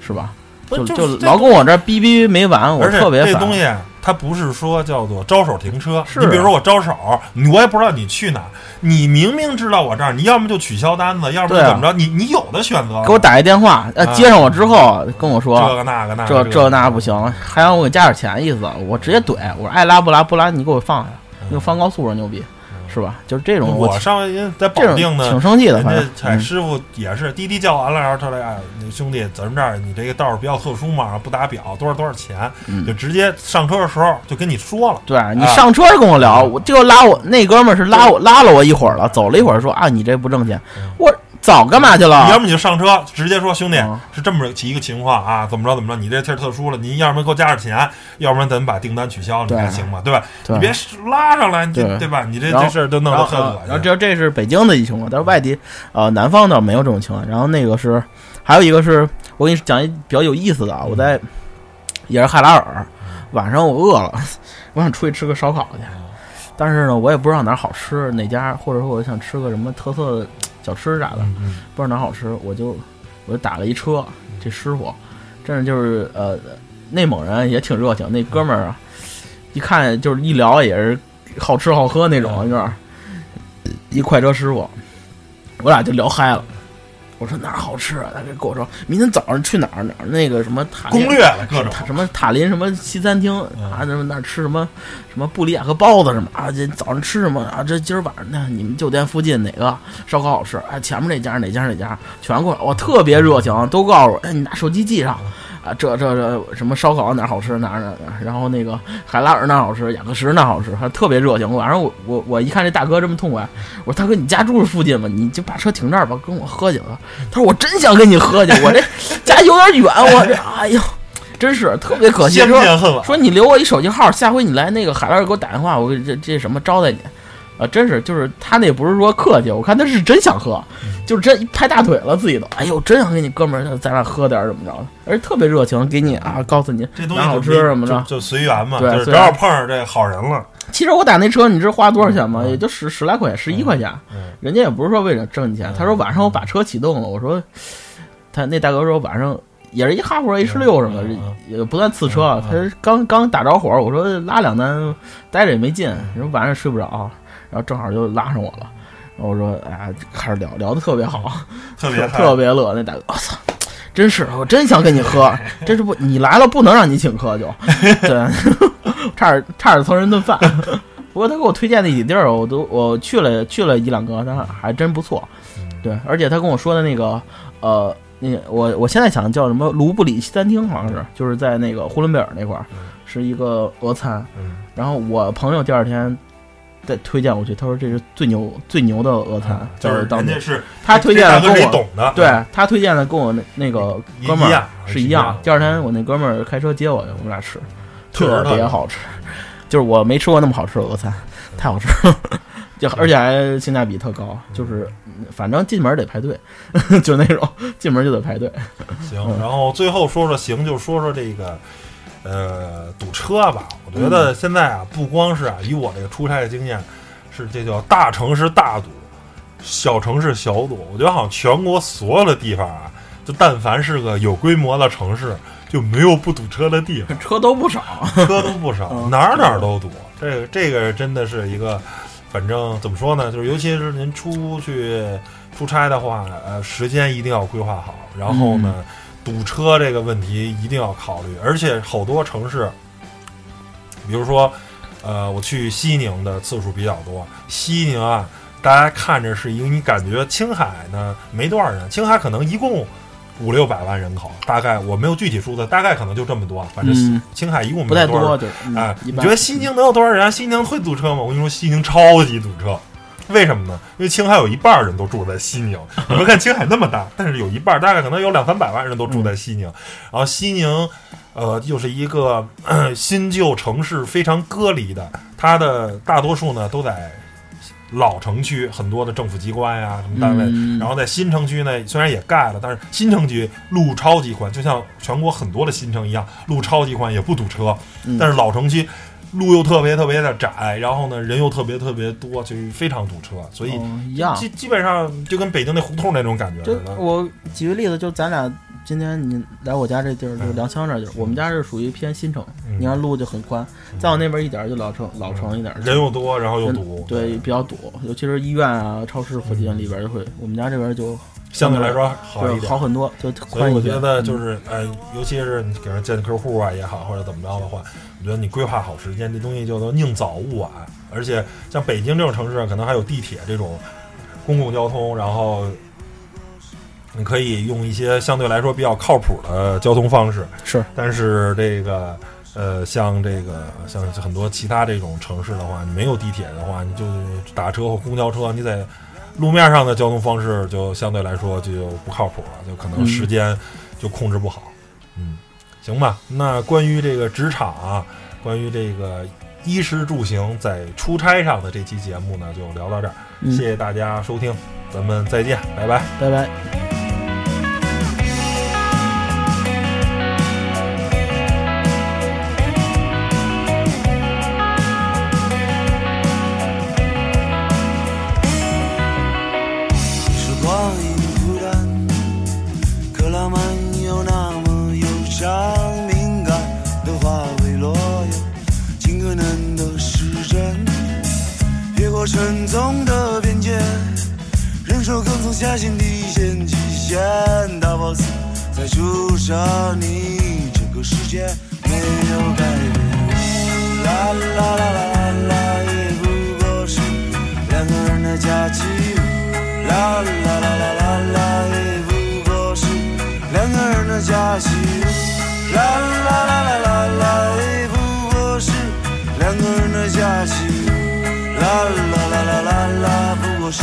是吧？就就就老跟我这儿逼逼没完，我特别烦。这东西它不是说叫做招手停车，是你比如说我招手，你我也不知道你去哪儿，你明明知道我这儿，你要么就取消单子，要么就对啊怎么着，你你有的选择。给我打一电话，接上我之后跟我说这个那个那这这那不行，还让我给加点钱，意思我直接怼，我说爱拉不拉不拉，你给我放下，你给我放高速上牛逼，是吧？就是这种我上回在保定呢挺，生气的，人反正嗯家采师傅也是滴滴叫完了，然后他来，哎，那兄弟，咱们这儿你这个道儿比较特殊嘛，不打表，多少多少钱，嗯就直接上车的时候就跟你说了。对你啊上车跟我聊，我就拉我那哥们儿是拉我拉了我一会儿了，走了一会儿说啊你这不挣钱，我早干嘛去你要了？么你就上车，直接说兄弟嗯是这么一个情况啊，怎么着怎么着，你这事儿特殊了，您要么给我加点钱，要不然咱们把订单取消，你对看行吗？对吧？对你别拉上来，你这对对吧？你这这事儿都弄得很恶心。然后这这是北京的一情况，但是外地呃南方倒没有这种情况。然后那个是还有一个是我给你讲一比较有意思的啊，我在也是海拉尔，晚上我饿了，我想出去吃个烧烤去，但是呢我也不知道哪儿好吃，哪家或者说我想吃个什么特色的小吃啥的，不知道哪好吃，我就我就打了一车，这师傅真是就是呃内蒙人也挺热情，那哥们儿啊，一看就是一聊也是好吃好喝那种，嗯。有点一快车师傅，我俩就聊嗨了。我说哪儿好吃啊？他跟我说明天早上去哪儿哪儿那个什么塔林攻略了各种塔什么塔林什么西餐厅嗯啊，什么那儿吃什么什么布里亚和包子什么啊，这早上吃什么啊？这今儿晚上那你们酒店附近哪个烧烤好吃？哎，前面那家哪家哪家全过来，我特别热情，都告诉我，哎，你拿手机记上。啊，这这这什么烧烤哪儿好吃哪儿哪儿哪，然后那个海拉尔那儿好吃，雅克什那好吃，还特别热情。晚上我我我一看这大哥这么痛快，我说大哥你家住附近吗？你就把车停这儿吧，跟我喝去吧。他说我真想跟你喝去，我这 家有点远，我这哎呦，真是特别可惜。说。说你留我一手机号，下回你来那个海拉尔给我打电话，我这这什么招待你。啊，真是，就是他那不是说客气，我看他是真想喝，就是真拍大腿了，自己都，哎呦，真想跟你哥们儿在那喝点儿怎么着的，而且特别热情，给你啊，告诉你这东西好吃什么的就。就随缘嘛，对正好碰上这好人了。其实我打那车，你知道花多少钱吗？嗯也就十十来块钱，十一块钱。嗯人家也不是说为了挣你钱，嗯他说晚上我把车启动了，我说他那大哥说晚上也是一哈佛 H 六什么也不算次车他刚刚打着火，我说拉两单待着也没劲，你说晚上睡不着，然后正好就拉上我了，然后我说哎呀开始聊聊的特别好，特别 特别乐，那大哥我操。真是，我真想跟你喝，真是不，你来了不能让你请客就，对，差点差点蹭人顿饭。不过他给我推荐那几地儿，我都我去了去了一两个，但还真不错。对，而且他跟我说的那个，呃，那我我现在想叫什么卢布里西餐厅，好像是就是在那个呼伦贝尔那块儿，是一个俄餐。嗯。然后我朋友第二天再推荐我去，他说这是最牛最牛的俄餐，嗯就是当年是他推荐的跟我懂的，对他推荐的跟我那那个哥们儿是一一样样。第二天我那哥们儿开车接我去，我们俩吃，特别别好吃，就是我没吃过那么好吃的俄餐，太好吃了，就而且还性价比特高，就是嗯反正进门得排队，就那种进门就得排队。行，嗯然后最后说说行，就说说这个呃堵车吧。我觉嗯得现在啊，不光是啊，以我这个出差的经验，是这叫大城市大堵，小城市小堵。我觉得好像全国所有的地方啊，就但凡是个有规模的城市，就没有不堵车的地方，车都不少，车都不少，嗯 哪儿哪儿都堵。这个这个真的是一个，反正怎么说呢，就是尤其是您出去出差的话，呃，时间一定要规划好，然后呢，堵车这个问题一定要考虑，而且好多城市，比如说，呃，我去西宁的次数比较多，西宁啊，大家看着是一个，你感觉青海呢没多少人，青海可能一共。五六百万人口，大概我没有具体数字，大概可能就这么多。反正嗯青海一共没多少人多，就嗯哎，你觉得西宁能有多少人？西宁会堵车吗？我跟你说，西宁超级堵车。为什么呢？因为青海有一半人都住在西宁。你们看青海那么大，但是有一半，大概可能有两三百万人都住在西宁。然后西宁，呃，又是一个呃 新旧城市非常割离的，它的大多数呢都在老城区很多的政府机关呀、什么单位，嗯然后在新城区呢，虽然也盖了，但是新城区路超级宽，就像全国很多的新城一样，路超级宽，也不堵车。嗯但是老城区路又特别特别的窄，然后呢人又特别特别多，就非常堵车，所以哦一样。基基本上就跟北京那胡同那种感觉就似的。我举个例子，就咱俩今天你来我家这地儿，就梁乡这地儿，我们家是属于偏新城，嗯你看路就很宽，再往那边一点就老城老城一点，人又多，然后又堵，对，比较堵，尤其是医院啊、超市附近里边就会，我们家这边就相对来说好一对点。好很多，就所以我。觉得就是，呃，尤其是你给人见客户啊也好，或者怎么着的话，我觉得你规划好时间，这东西就能宁早勿晚。而且像北京这种城市，可能还有地铁这种公共交通，然后你可以用一些相对来说比较靠谱的交通方式。是但是这个，呃，像这个像很多其他这种城市的话，你没有地铁的话，你就打车或公交车，你在路面上的交通方式就相对来说就不靠谱了，就可能嗯时间就控制不好。嗯，行吧。那关于这个职场啊，关于这个衣食住行在出差上的这期节目呢，就聊到这儿。嗯谢谢大家收听，咱们再见，拜拜。拜拜。下限底线极限，大 boss 在注射你，这个世界没有改变。啦啦啦啦啦啦，也不过是两个人的假期。啦啦啦啦啦啦，也不过是两个人的假期。啦啦啦啦啦啦，也不过是两个人的假期。啦啦啦啦啦啦，不过是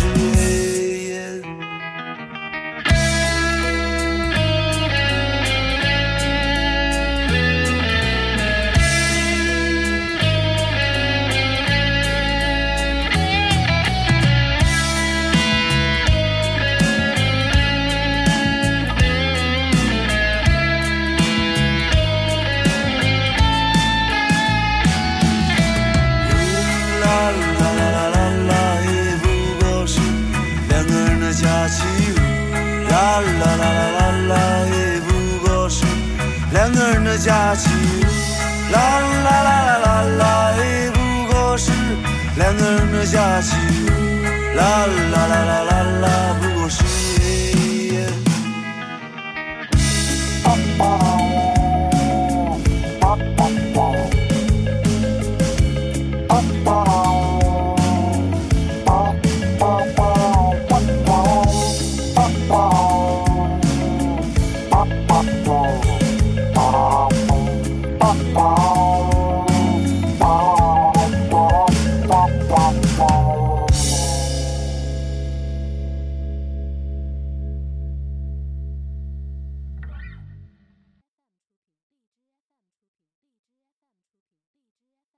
假期。啦啦啦啦啦啦，也不过是两个人的假期。啦啦啦啦啦啦，